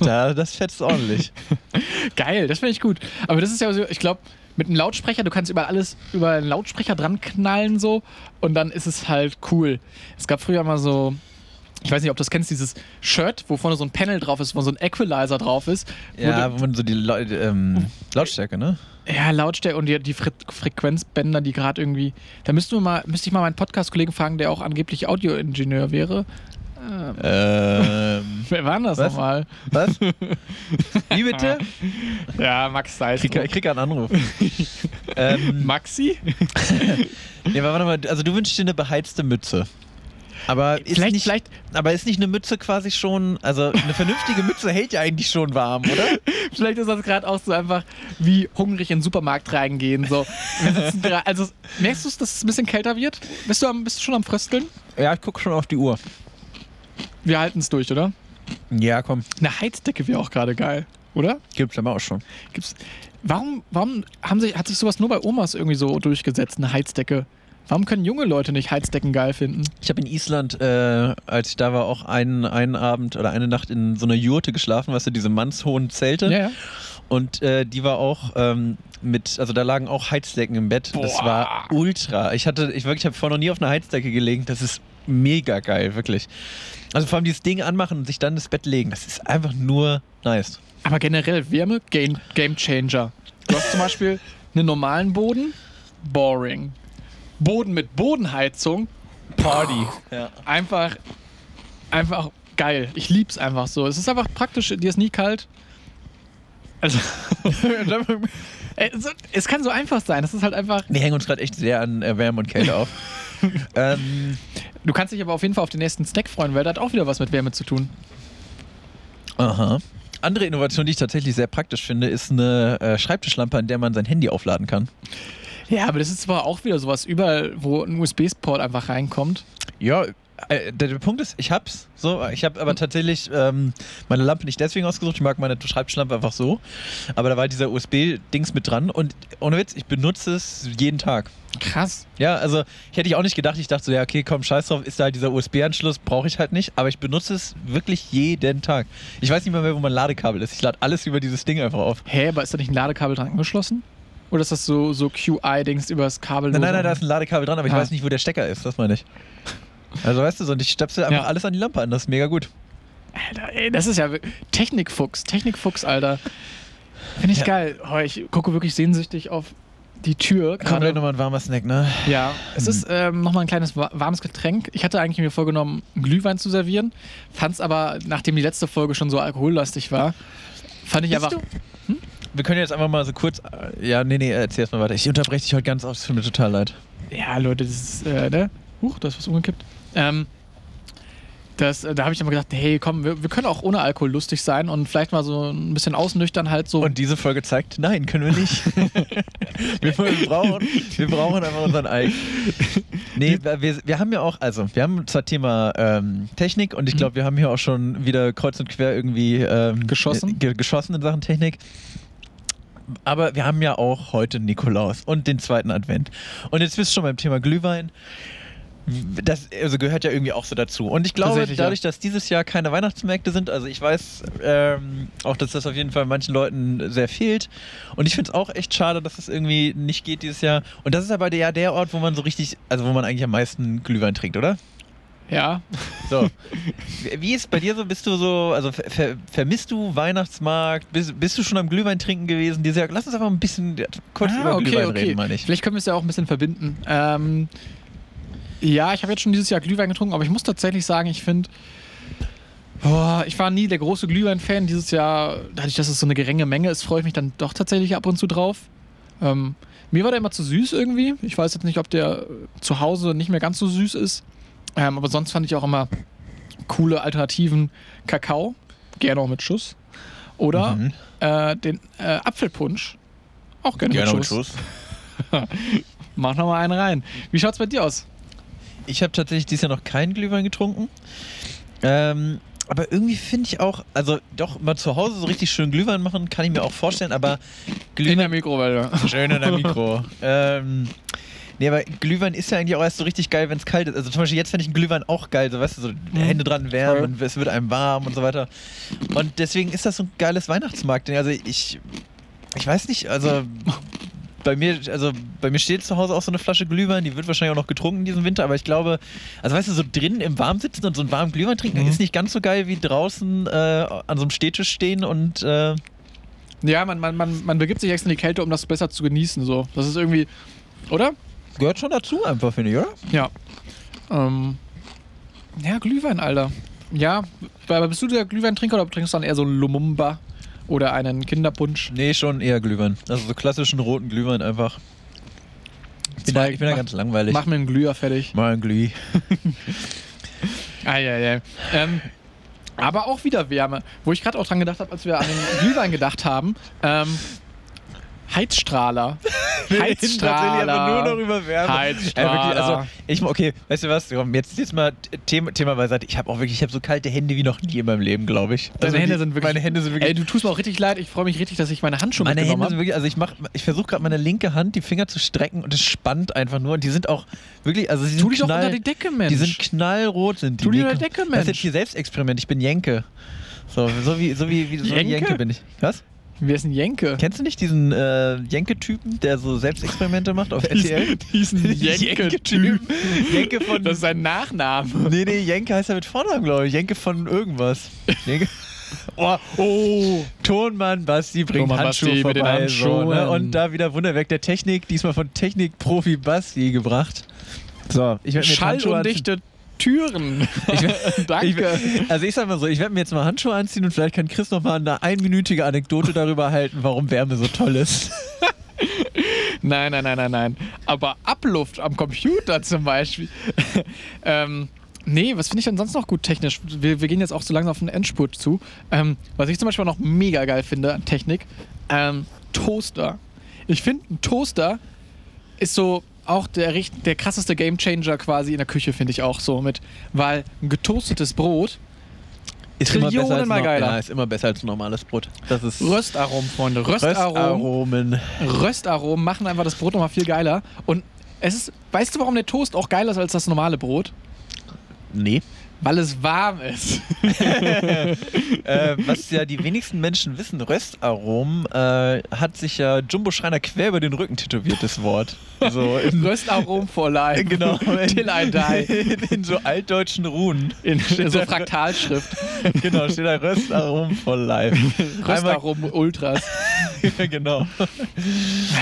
da, das fetzt ordentlich. Geil, das finde ich gut. Aber das ist ja so, ich glaube, mit einem Lautsprecher, du kannst überall alles über einen Lautsprecher dran knallen so und dann ist es halt cool. Es gab früher mal so, ich weiß nicht, ob du das kennst, dieses Shirt, wo vorne so ein Panel drauf ist, wo so ein Equalizer drauf ist. wo Ja, du, wo man so die Lau ähm, Lautstärke, ne? ja Lautstärke und die, die Fre Frequenzbänder, die gerade irgendwie. Da müssten wir mal, müsste ich mal meinen Podcast-Kollegen fragen, der auch angeblich Audioingenieur wäre. Ähm, Wer war denn das Was? nochmal? was? Wie bitte? Ja, Max. Ich krieg, ich krieg einen Anruf. ähm, Maxi? nee, warte mal, also du wünschst dir eine beheizte Mütze. Aber ist, Vielleicht- nicht, vielleicht- aber ist nicht eine Mütze quasi schon, also eine vernünftige Mütze hält ja eigentlich schon warm, oder? Vielleicht ist das gerade auch so einfach wie hungrig in den Supermarkt reingehen. So. Also merkst du, dass es ein bisschen kälter wird? Bist du, am, bist du schon am Frösteln? Ja, ich gucke schon auf die Uhr. Wir halten es durch, oder? Ja, komm, Eine Heizdecke wäre auch gerade geil, oder? gibt's aber auch schon. Gibt's, warum warum haben sich, hat sich sowas nur bei Omas irgendwie so durchgesetzt, eine Heizdecke? Warum können junge Leute nicht Heizdecken geil finden? Ich habe in Island, äh, als ich da war, auch einen, einen Abend oder eine Nacht in so einer Jurte geschlafen, weißt du, diese mannshohen Zelte. Ja, ja. Und äh, die war auch ähm, mit, also da lagen auch Heizdecken im Bett. Das Boah. war ultra. Ich hatte, ich wirklich, habe vorher noch nie auf einer Heizdecke gelegen. Das ist mega geil, wirklich. Also vor allem dieses Ding anmachen und sich dann ins Bett legen, das ist einfach nur nice. Aber generell Wärme, Game, Game Changer. Du hast zum Beispiel einen normalen Boden, boring. Boden mit Bodenheizung, Party. Ja. einfach, einfach geil. Ich lieb's einfach so. Es ist einfach praktisch, dir ist nie kalt. Also, es kann so einfach sein. Es ist halt einfach. Wir hängen uns gerade echt sehr an äh, Wärme und Kälte auf. ähm, Du kannst dich aber auf jeden Fall auf den nächsten Snack freuen, weil der hat auch wieder was mit Wärme zu tun. aha. Andere Innovation, die ich tatsächlich sehr praktisch finde, ist eine äh, Schreibtischlampe, an der man sein Handy aufladen kann. Ja, aber das ist zwar auch wieder sowas überall, wo ein USB-Port einfach reinkommt. Ja, der, der Punkt ist, ich hab's so, ich habe aber tatsächlich ähm, meine Lampe nicht deswegen ausgesucht, ich mag meine Schreibtischlampe einfach so, aber da war dieser USB-Dings mit dran und ohne Witz, ich benutze es jeden Tag. Krass. Ja, also ich hätte ich auch nicht gedacht, ich dachte so, ja okay, komm, scheiß drauf, ist da halt dieser USB-Anschluss, brauche ich halt nicht, aber ich benutze es wirklich jeden Tag. Ich weiß nicht mal mehr, wo mein Ladekabel ist, ich lade alles über dieses Ding einfach auf. Hä, aber ist da nicht ein Ladekabel dran angeschlossen? Oder ist das so, so QI-Dings über das Kabel? Nein, nein, nein, da ist ein Ladekabel dran, aber ich Ah. weiß nicht, wo der Stecker ist, das meine ich. Also weißt du so, und ich stöpsel einfach Ja. alles an die Lampe an, das ist mega gut. Alter, ey, das ist ja Technikfuchs, Technikfuchs, Alter. Finde ich Ja. geil. Oh, ich gucke wirklich sehnsüchtig auf die Tür. Kommt gleich nochmal ein warmer Snack, ne? Ja, es ist ähm, nochmal ein kleines wa- warmes Getränk. Ich hatte eigentlich mir vorgenommen, Glühwein zu servieren, fand es aber, nachdem die letzte Folge schon so alkohollastig war, fand ich Bist einfach. Wir können jetzt einfach mal so kurz. äh, Ja, nee, nee, erzähl erst mal weiter. Ich unterbreche dich heute ganz oft, es tut mir total leid. Ja, Leute, das ist, äh, ne? Huch, da ist was umgekippt. Ähm, das, äh, da habe ich immer gedacht, hey, komm, wir, wir können auch ohne Alkohol lustig sein und vielleicht mal so ein bisschen ausnüchtern halt so. Und diese Folge zeigt, nein, können wir nicht. wir, brauchen, wir brauchen einfach unseren Eik. Nee, wir, wir haben ja auch, also, wir haben zwar Thema ähm, Technik und ich glaube, wir haben hier auch schon wieder kreuz und quer irgendwie ähm, Geschossen? ge geschossen in Sachen Technik. Aber wir haben ja auch heute Nikolaus und den zweiten Advent. Und jetzt bist du schon beim Thema Glühwein. Das also gehört ja irgendwie auch so dazu. Und ich glaube, dadurch, dass dieses Jahr keine Weihnachtsmärkte sind, also ich weiß ähm, auch, dass das auf jeden Fall manchen Leuten sehr fehlt. Und ich finde es auch echt schade, dass es irgendwie nicht geht dieses Jahr. Und das ist aber der, der Ort, wo man so richtig, also wo man eigentlich am meisten Glühwein trinkt, oder? ja. So. Wie ist bei dir so? Bist du so, also ver ver vermisst du Weihnachtsmarkt? Bist, bist du schon am Glühwein trinken gewesen dieses Jahr? Lass uns einfach ein bisschen kurz Ah, über okay, Glühwein okay. reden, meine ich. Vielleicht können wir es ja auch ein bisschen verbinden. Ähm, ja, ich habe jetzt schon dieses Jahr Glühwein getrunken, aber ich muss tatsächlich sagen, ich finde, ich war nie der große Glühwein-Fan. Dieses Jahr, dadurch, dass es so eine geringe Menge ist, freue ich mich dann doch tatsächlich ab und zu drauf. Ähm, mir war der immer zu süß irgendwie. Ich weiß jetzt nicht, ob der zu Hause nicht mehr ganz so süß ist. Ähm, aber sonst fand ich auch immer coole Alternativen. Kakao, gerne auch mit Schuss. Oder Mhm. äh, den äh, Apfelpunsch, auch gerne, Gerne mit mit Schuss. Schuss. Mach noch mal einen rein. Wie schaut's bei dir aus? Ich habe tatsächlich dieses Jahr noch keinen Glühwein getrunken. Ähm, aber irgendwie finde ich auch, also doch mal zu Hause so richtig schön Glühwein machen, kann ich mir auch vorstellen, aber Glühwein. der Mikrowelle. Schön in der Mikro. ähm, nee, aber Glühwein ist ja eigentlich auch erst so richtig geil, wenn es kalt ist. Also zum Beispiel jetzt fände ich einen Glühwein auch geil, so weißt du, so Hände dran wärmen und es wird einem warm und so weiter. Und deswegen ist das so ein geiles Weihnachtsmarkt. Also ich, ich weiß nicht, also bei mir, also bei mir steht zu Hause auch so eine Flasche Glühwein, die wird wahrscheinlich auch noch getrunken diesen Winter, aber ich glaube, also weißt du, so drinnen im Warm sitzen und so einen warmen Glühwein trinken, Mhm. ist nicht ganz so geil wie draußen äh, an so einem Stehtisch stehen und äh, Ja, man, man, man, man begibt sich extra in die Kälte, um das besser zu genießen. So. Das ist irgendwie. Oder? gehört schon dazu einfach, finde ich, oder? Ja. Ähm, ja, Glühwein, Alter. Ja, aber bist du der Glühweintrinker oder trinkst du dann eher so Lumumba oder einen Kinderpunsch? Nee, schon eher Glühwein. Also so klassischen roten Glühwein einfach. Ich bin, da, ich bin da ganz langweilig. Mach mir einen Glüher fertig. mal ein Glüh. Eieiei. Ähm, aber auch wieder Wärme. Wo ich gerade auch dran gedacht habe, als wir an den Glühwein gedacht haben. Ähm, Heizstrahler. Heizstrahler. aber nur noch über Wärme. Heizstrahler. Ja, wirklich, also ich, okay, weißt du was? Komm, jetzt, jetzt mal Thema, Thema beiseite. Ich habe auch wirklich, ich habe so kalte Hände wie noch nie in meinem Leben, glaube ich. Deine Also Hände die, sind wirklich. Meine Hände sind wirklich. Ey, du tust mir auch richtig leid. Ich freue mich richtig, dass ich meine Handschuhe meine Hände mitgenommen sind habe. wirklich, also ich mach, ich versuche gerade meine linke Hand, die Finger zu strecken und es spannt einfach nur. Und die sind auch wirklich, also sie Tu dich doch knall, unter die Decke, Mensch. Die sind knallrot, sind die. Tu dich unter die Decke, Das ist Mensch. jetzt hier Selbstexperiment. Ich bin Jenke. So, so wie, so wie, wie so wie? Jenke bin ich. Was? Wer ist ein Jenke? Kennst du nicht diesen äh, Jenke-Typen, der so Selbstexperimente macht auf RTL? Diesen Jenke-Typ. Jenke von. Das ist sein Nachname. nee, nee, Jenke heißt er mit Vornamen, glaube ich. Jenke von irgendwas. Jenke. Oh, Oh. Tonmann Basti bringt Tonmann Handschuhe Basti vorbei. mit den Handschuhen. So, ne? Und da wieder Wunderwerk der Technik, diesmal von Technik-Profi Basti gebracht. So, ich werde mir jetzt Handschuhe anziehen. Schallundichte Türen. Ich, Danke. Ich, also ich sag mal so, ich werde mir jetzt mal Handschuhe anziehen und vielleicht kann Chris noch mal eine einminütige Anekdote darüber halten, warum Wärme so toll ist. Nein, nein, nein, nein, nein. Aber Abluft am Computer zum Beispiel. ähm, nee, was finde ich denn sonst noch gut technisch? Wir, wir gehen jetzt auch so langsam auf den Endspurt zu. Ähm, was ich zum Beispiel noch mega geil finde an Technik, ähm, Toaster. Ich finde, ein Toaster ist so auch der, der krasseste Gamechanger quasi in der Küche, finde ich auch so mit. Weil ein getoastetes Brot, Ist Trillionen mal no- geiler. Ja, ist immer besser als normales Brot. Das ist Röstaromen, Freunde. Röstaromen. Röstaromen. Röstaromen machen einfach das Brot nochmal viel geiler. Und es ist, weißt du, warum der Toast auch geiler ist als das normale Brot? Nee. Weil es warm ist. äh, was ja die wenigsten Menschen wissen, Röstaromen äh, hat sich ja Jumbo Schreiner quer über den Rücken tätowiert, das Wort. So im, Röstaromen for life. genau. Till I die. In, in so altdeutschen Runen. In, in so Fraktalschrift. genau, steht da Röstaromen for life. Einmal, Röstaromen Ultras. genau.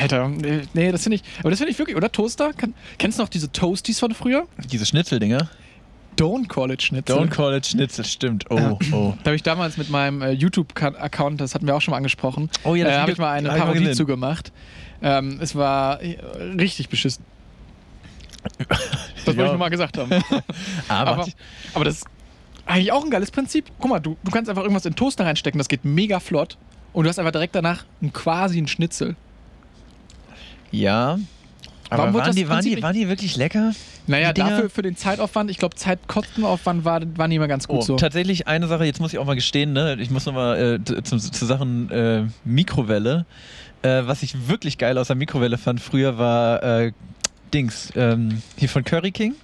Alter, nee, nee, das finde ich, aber das finde ich wirklich, oder Toaster? Kann, kennst du noch diese Toasties von früher? Diese Schnitzeldinger. Don't call it Schnitzel. Don't call it Schnitzel, stimmt. Oh, oh. Da habe ich damals mit meinem äh, YouTube-Account, das hatten wir auch schon mal angesprochen, Oh ja, äh, habe ich mal eine Parodie zugemacht. Ähm, es war äh, richtig beschissen. Das wollte Ja. ich nur mal gesagt haben. Aber, Aber, aber das ist eigentlich auch ein geiles Prinzip. Guck mal, du, du kannst einfach irgendwas in den Toaster reinstecken, das geht mega flott. Und du hast einfach direkt danach ein, quasi ein Schnitzel. ja. Aber waren die, waren, die, waren die wirklich lecker? Naja, dafür für den Zeitaufwand, ich glaube, Zeitkostenaufwand war, waren die immer ganz gut Oh, so. tatsächlich eine Sache, jetzt muss ich auch mal gestehen, ne? ich muss nochmal äh, zu, zu, Sachen äh, Mikrowelle. Äh, was ich wirklich geil aus der Mikrowelle fand früher war äh, Dings, ähm, hier von Curry King.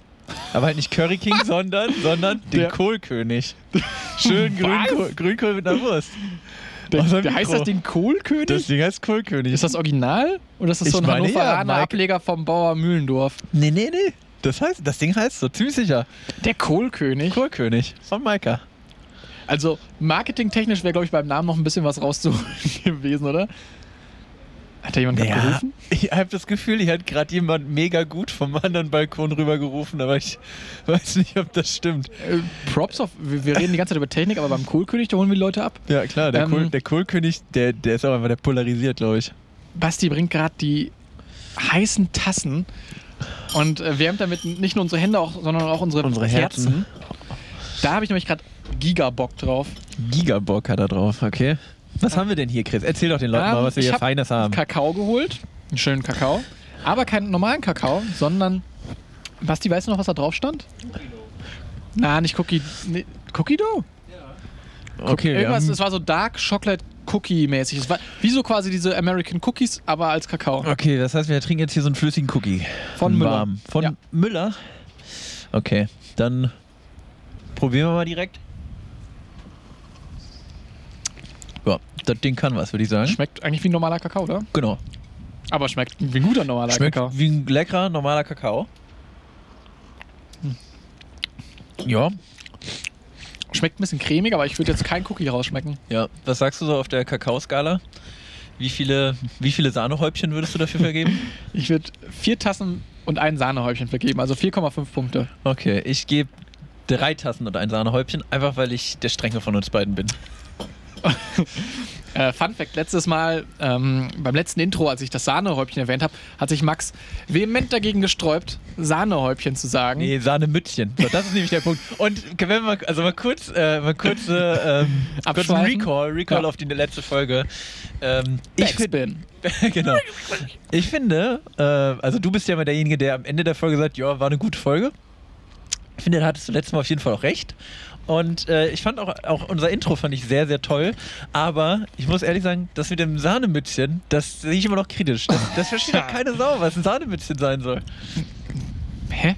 Aber halt nicht Curry King, sondern, sondern den Kohlkönig. Schön? Grünkohl, Grünkohl mit einer Wurst. Der, heißt das Ding Kohlkönig? Das Ding heißt Kohlkönig. ist das original? Oder ist das so ein ja, Hannoveraner Mike. Ableger vom Bauer Mühlendorf? nee, nee, nee. Das heißt, das Ding heißt so, ziemlich sicher. Der Kohlkönig? Kohlkönig von Maika. Also marketingtechnisch wäre, glaube ich, beim Namen noch ein bisschen was rauszuholen gewesen, oder? Hat da jemand gerade Ja, gerufen? ich habe das Gefühl, hier hat gerade jemand mega gut vom anderen Balkon rüber gerufen, aber ich weiß nicht, ob das stimmt. Äh, Props auf, wir, wir reden die ganze Zeit über Technik, aber beim Kohlkönig, da holen wir die Leute ab. Ja, klar, der, Ähm, Kohl, der Kohlkönig, der, der ist auch einfach, der polarisiert, glaube ich. Basti bringt gerade die heißen Tassen und äh, wärmt damit nicht nur unsere Hände, auch, sondern auch unsere, Unsere Herzen. Da habe ich nämlich gerade Gigabock drauf. Gigabock hat er drauf, okay. Was haben wir denn hier, Chris? Erzähl doch den Leuten Ähm, mal, was wir hier hab Feines haben. Kakao geholt, einen schönen Kakao, aber keinen normalen Kakao, sondern Basti, weißt du noch, was da drauf stand? Na, nicht Cookie, nee, Cookie Dough? Okay, wir Irgendwas, haben, es war so Dark Chocolate Cookie mäßig. Es war wie so quasi diese American Cookies, aber als Kakao. okay, das heißt, wir trinken jetzt hier so einen flüssigen Cookie. Von Müller. warmen. Von Ja. Müller? Okay, dann probieren wir mal direkt. Ja, das Ding kann was, würde ich sagen. Schmeckt eigentlich wie ein normaler Kakao, oder? Genau. Aber schmeckt wie ein guter normaler Schmeckt Kakao. wie ein leckerer, normaler Kakao. Ja, Schmeckt ein bisschen cremig, aber ich würde jetzt kein Cookie rausschmecken. ja. Was sagst du so auf der Kakaoskala? Wie viele, wie viele Sahnehäubchen würdest du dafür vergeben? Ich würde vier Tassen und ein Sahnehäubchen vergeben, also 4,5 Punkte. Okay, ich gebe drei Tassen und ein Sahnehäubchen, einfach weil ich der Strenge von uns beiden bin. Äh, Fun Fact: Letztes Mal, ähm, beim letzten Intro, als ich das Sahnehäubchen erwähnt habe, hat sich Max vehement dagegen gesträubt, Sahnehäubchen zu sagen. Nee, Sahnemützchen. So, das ist nämlich der Punkt. Und können wir mal, also mal kurz, äh, mal kurz, äh, ähm, kurz? Recall, Recall Ja. auf die letzte Folge. Ähm, ich Backspin. genau. Ich finde, äh, also du bist ja mal derjenige, der am Ende der Folge sagt, ja, war eine gute Folge. Ich finde, da hattest du letztes Mal auf jeden Fall auch recht. Und äh, ich fand auch, auch unser Intro fand ich sehr, sehr toll. Aber ich muss ehrlich sagen, das mit dem Sahnemützchen, das sehe ich immer noch kritisch. Das, das versteht doch keine Sau, was ein Sahnemützchen sein soll. Hä?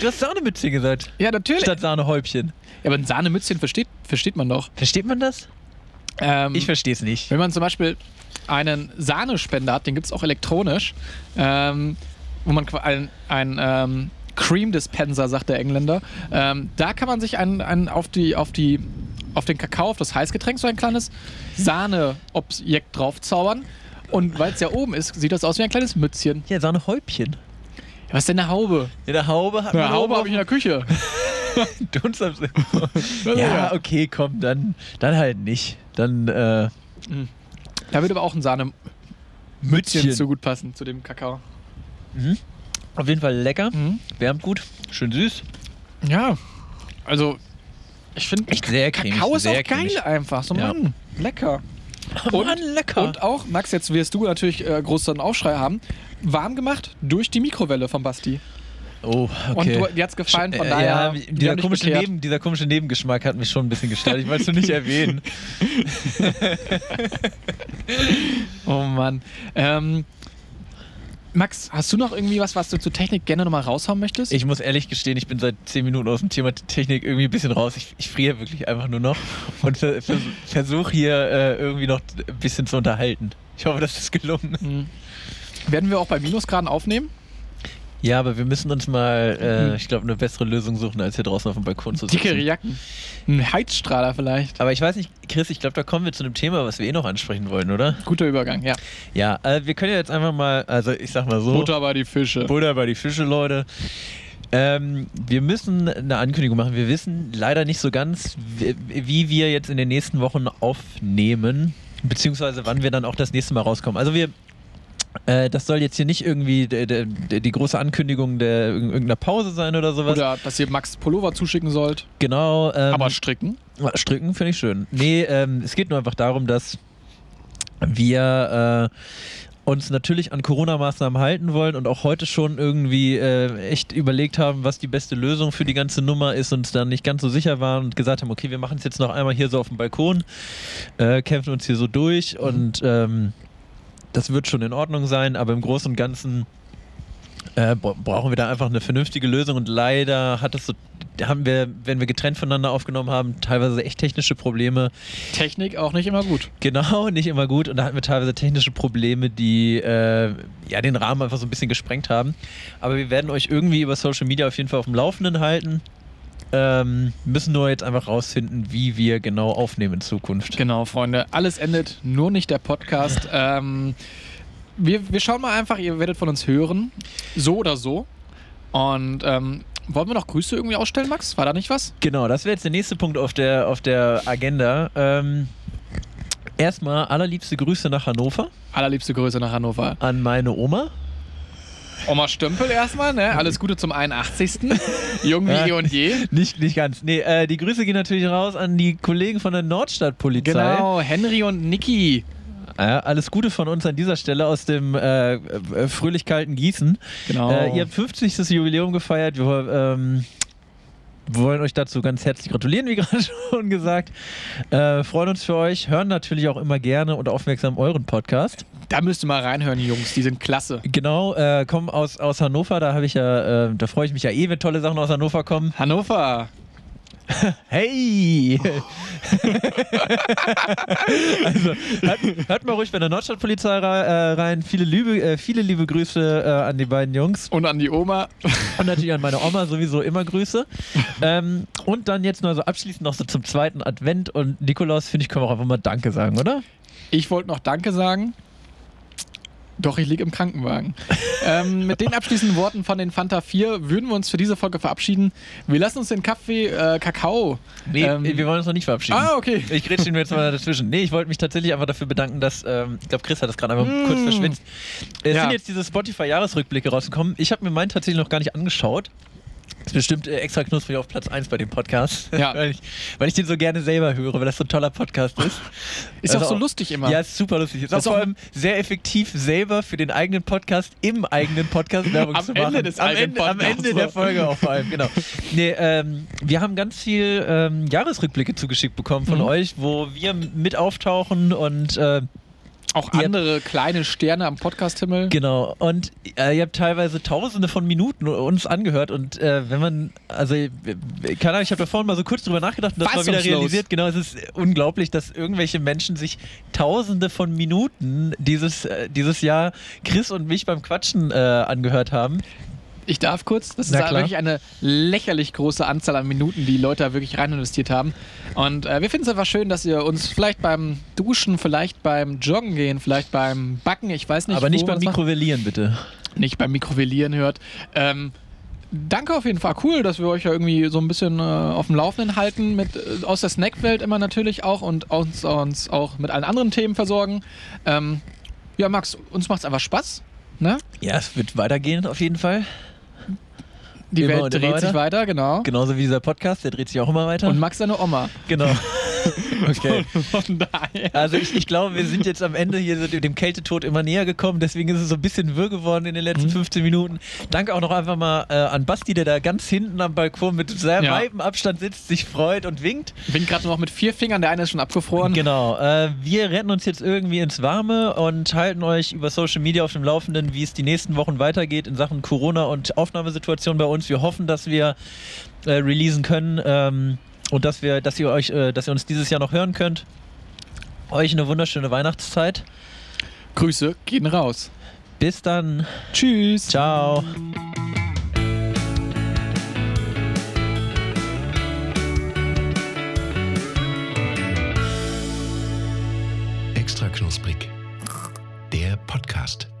Du hast Sahnemützchen gesagt. Ja, natürlich. Statt Sahnehäubchen. Ja, aber ein Sahnemützchen versteht, versteht man doch. Versteht man das? Ähm, Ich verstehe es nicht. Wenn man zum Beispiel einen Sahnespender hat, den gibt es auch elektronisch, ähm, wo man ein, ein ähm, Cream Dispenser, sagt der Engländer, ähm, da kann man sich einen, einen auf, die, auf, die, auf den Kakao, auf das Heißgetränk, so ein kleines Sahneobjekt draufzaubern. Und weil es ja oben ist, sieht das aus wie ein kleines Mützchen. Ja, Sahnehäubchen. Was ist denn eine Haube? In der Haube hat Eine Haube habe ich in der Küche. Ja, okay, komm, dann, dann halt nicht. Dann äh, Da würde aber auch ein Sahnemützchen Mützchen. zu gut passen, zu dem Kakao. Mhm. Auf jeden Fall lecker, Mhm. wärmt gut, schön süß. Ja, also ich finde Echt sehr cremig, Kakao ist sehr auch geil cremig. einfach. So, Ja. Mann, lecker. Und, Mann, lecker. Und auch, Max, jetzt wirst du natürlich äh, großen Aufschrei haben, warm gemacht durch die Mikrowelle von Basti. oh, Und okay. du, dir hat's gefallen, von Äh, daher. ja, dieser komische. Neben, dieser komische Nebengeschmack hat mich schon ein bisschen gestört. Ich wollte es nur nicht erwähnen. Oh Mann. Ähm, Max, hast du noch irgendwie was, was du zur Technik gerne nochmal raushauen möchtest? Ich muss ehrlich gestehen, ich bin seit 10 Minuten aus dem Thema Technik irgendwie ein bisschen raus. Ich, ich friere wirklich einfach nur noch und ver, vers, versuche hier äh, irgendwie noch ein bisschen zu unterhalten. Ich hoffe, das ist gelungen. Mhm. Werden wir auch bei Minusgraden aufnehmen? Ja, aber wir müssen uns mal, äh, ich glaube, eine bessere Lösung suchen, als hier draußen auf dem Balkon zu sitzen. Dickere Jacken. Ein Heizstrahler vielleicht. Aber ich weiß nicht, Chris, ich glaube, da kommen wir zu einem Thema, was wir eh noch ansprechen wollen, oder? Guter Übergang, ja. Ja, äh, wir können ja jetzt einfach mal, also ich sag mal so. Butter bei die Fische. Butter bei die Fische, Leute. Ähm, wir müssen eine Ankündigung machen. Wir wissen leider nicht so ganz, wie, wie wir jetzt in den nächsten Wochen aufnehmen, beziehungsweise wann wir dann auch das nächste Mal rauskommen. Also wir, äh, das soll jetzt hier nicht irgendwie de, de, de, die große Ankündigung der irg- irgendeiner Pause sein oder sowas. Oder dass ihr Max Pullover zuschicken sollt. genau. Ähm, Aber stricken. Stricken finde ich schön. Nee, ähm, es geht nur einfach darum, dass wir äh, uns natürlich an Corona-Maßnahmen halten wollen und auch heute schon irgendwie äh, echt überlegt haben, was die beste Lösung für die ganze Nummer ist und dann nicht ganz so sicher waren und gesagt haben, okay, wir machen es jetzt noch einmal hier so auf dem Balkon, äh, kämpfen uns hier so durch und ähm, das wird schon in Ordnung sein, aber im Großen und Ganzen äh, bra- brauchen wir da einfach eine vernünftige Lösung und leider hat es so, haben wir, wenn wir getrennt voneinander aufgenommen haben, teilweise echt technische Probleme. Technik auch nicht immer gut. Genau, nicht immer gut und da hatten wir teilweise technische Probleme, die äh, ja den Rahmen einfach so ein bisschen gesprengt haben. Aber wir werden euch irgendwie über Social Media auf jeden Fall auf dem Laufenden halten. Ähm, müssen nur jetzt einfach rausfinden, wie wir genau aufnehmen in Zukunft. Genau, Freunde. Alles endet, nur nicht der Podcast. ähm, wir, wir schauen mal einfach, ihr werdet von uns hören. So oder so. Und ähm, wollen wir noch Grüße irgendwie ausstellen, Max? War da nicht was? Genau, das wäre jetzt der nächste Punkt auf der, auf der Agenda. Ähm, erstmal allerliebste Grüße nach Hannover Allerliebste Grüße nach Hannover. an meine Oma. Oma Stümpel erstmal, ne? Alles Gute zum 81. Jung wie eh und je. Nicht, nicht ganz. Nee, äh, die Grüße gehen natürlich raus an die Kollegen von der Nordstadtpolizei. Genau, Henry und Niki. Ja, alles Gute von uns an dieser Stelle aus dem äh, äh, fröhlich kalten Gießen. Genau. Äh, ihr habt 50. Jubiläum gefeiert. Wir ähm, wollen euch dazu ganz herzlich gratulieren, wie gerade schon gesagt. Äh, freuen uns für euch, hören natürlich auch immer gerne und aufmerksam euren Podcast. Da müsst ihr mal reinhören, die Jungs. Die sind klasse. Genau, äh, kommen aus, aus Hannover, da habe ich ja, äh, da freue ich mich ja eh, wenn tolle Sachen aus Hannover kommen. Hannover. Hey! also, hört, hört mal ruhig bei der Nordstadtpolizei äh, rein. Viele liebe, äh, viele liebe Grüße äh, an die beiden Jungs. Und an die Oma. Und natürlich an meine Oma sowieso immer Grüße. Ähm, und dann jetzt nur so abschließend noch so zum zweiten Advent. Und Nikolaus, finde ich, können wir auch einfach mal Danke sagen, oder? Ich wollte noch Danke sagen. Doch, ich liege im Krankenwagen. ähm, mit den abschließenden Worten von den Fanta 4 würden wir uns für diese Folge verabschieden. Wir lassen uns den Kaffee, äh, Kakao. Nee, ähm, wir wollen uns noch nicht verabschieden. Ah, okay. Ich grätsche ihn mir jetzt mal dazwischen. Nee, ich wollte mich tatsächlich einfach dafür bedanken, dass, ähm, ich glaube, Chris hat das gerade einfach Mm. kurz verschwitzt. Es Ja. sind jetzt diese Spotify-Jahresrückblicke rausgekommen. Ich habe mir meinen tatsächlich noch gar nicht angeschaut. Ist bestimmt äh, extra knusprig auf Platz 1 bei dem Podcast. Ja. weil, ich, weil ich den so gerne selber höre, weil das so ein toller Podcast ist. Ist Also auch so lustig immer. Ja, ist super lustig. Ist auch Ist auch- vor allem sehr effektiv, selber für den eigenen Podcast im eigenen Podcast Werbung Am zu Ende machen. des am eigenen Ende, am. Ende der Folge auch vor allem, genau. Nee, ähm, wir haben ganz viel ähm, Jahresrückblicke zugeschickt bekommen von Mhm. euch, wo wir mit auftauchen und äh, auch andere kleine Sterne am Podcast-Himmel. Genau, und äh, ihr habt teilweise tausende von Minuten uns angehört und äh, wenn man, also, äh, keine Ahnung, ich habe da vorhin mal so kurz drüber nachgedacht und das mal wieder realisiert, genau, es ist unglaublich, dass irgendwelche Menschen sich tausende von Minuten dieses, äh, dieses Jahr Chris und mich beim Quatschen äh, angehört haben. Ich darf kurz, das ist Na klar. wirklich eine lächerlich große Anzahl an Minuten, die Leute da wirklich rein investiert haben. Und äh, wir finden es einfach schön, dass ihr uns vielleicht beim Duschen, vielleicht beim Joggen gehen, vielleicht beim Backen, ich weiß nicht, Aber nicht beim. Mikrovellieren, bitte. nicht beim Mikrowellieren hört. Ähm, danke auf jeden Fall. Cool, dass wir euch ja irgendwie so ein bisschen äh, auf dem Laufenden halten. Mit, äh, aus der Snackwelt immer natürlich auch und uns, uns auch mit allen anderen Themen versorgen. Ähm, ja, Max, uns macht es einfach Spaß. Ne? Ja, es wird weitergehen auf jeden Fall. Die Immer Welt dreht sich weiter. weiter, genau. Genauso wie dieser Podcast, der dreht sich auch immer weiter. Und Max seine Oma. genau. okay. Von daher. Also ich, ich glaube, wir sind jetzt am Ende hier dem Kältetod immer näher gekommen, deswegen ist es so ein bisschen wirr geworden in den letzten Mhm. 15 Minuten. Danke auch noch einfach mal äh, an Basti, der da ganz hinten am Balkon mit sehr Ja. weitem Abstand sitzt, sich freut und winkt. Bin gerade noch mit vier Fingern, der eine ist schon abgefroren. Genau. Äh, wir retten uns jetzt irgendwie ins Warme und halten euch über Social Media auf dem Laufenden, wie es die nächsten Wochen weitergeht in Sachen Corona und Aufnahmesituation bei uns. Wir hoffen, dass wir äh, releasen können ähm, und dass wir, dass ihr euch, äh, dass ihr uns dieses Jahr noch hören könnt. Euch eine wunderschöne Weihnachtszeit. Grüße gehen raus. Bis dann. Tschüss. Ciao. Extra knusprig. Der Podcast.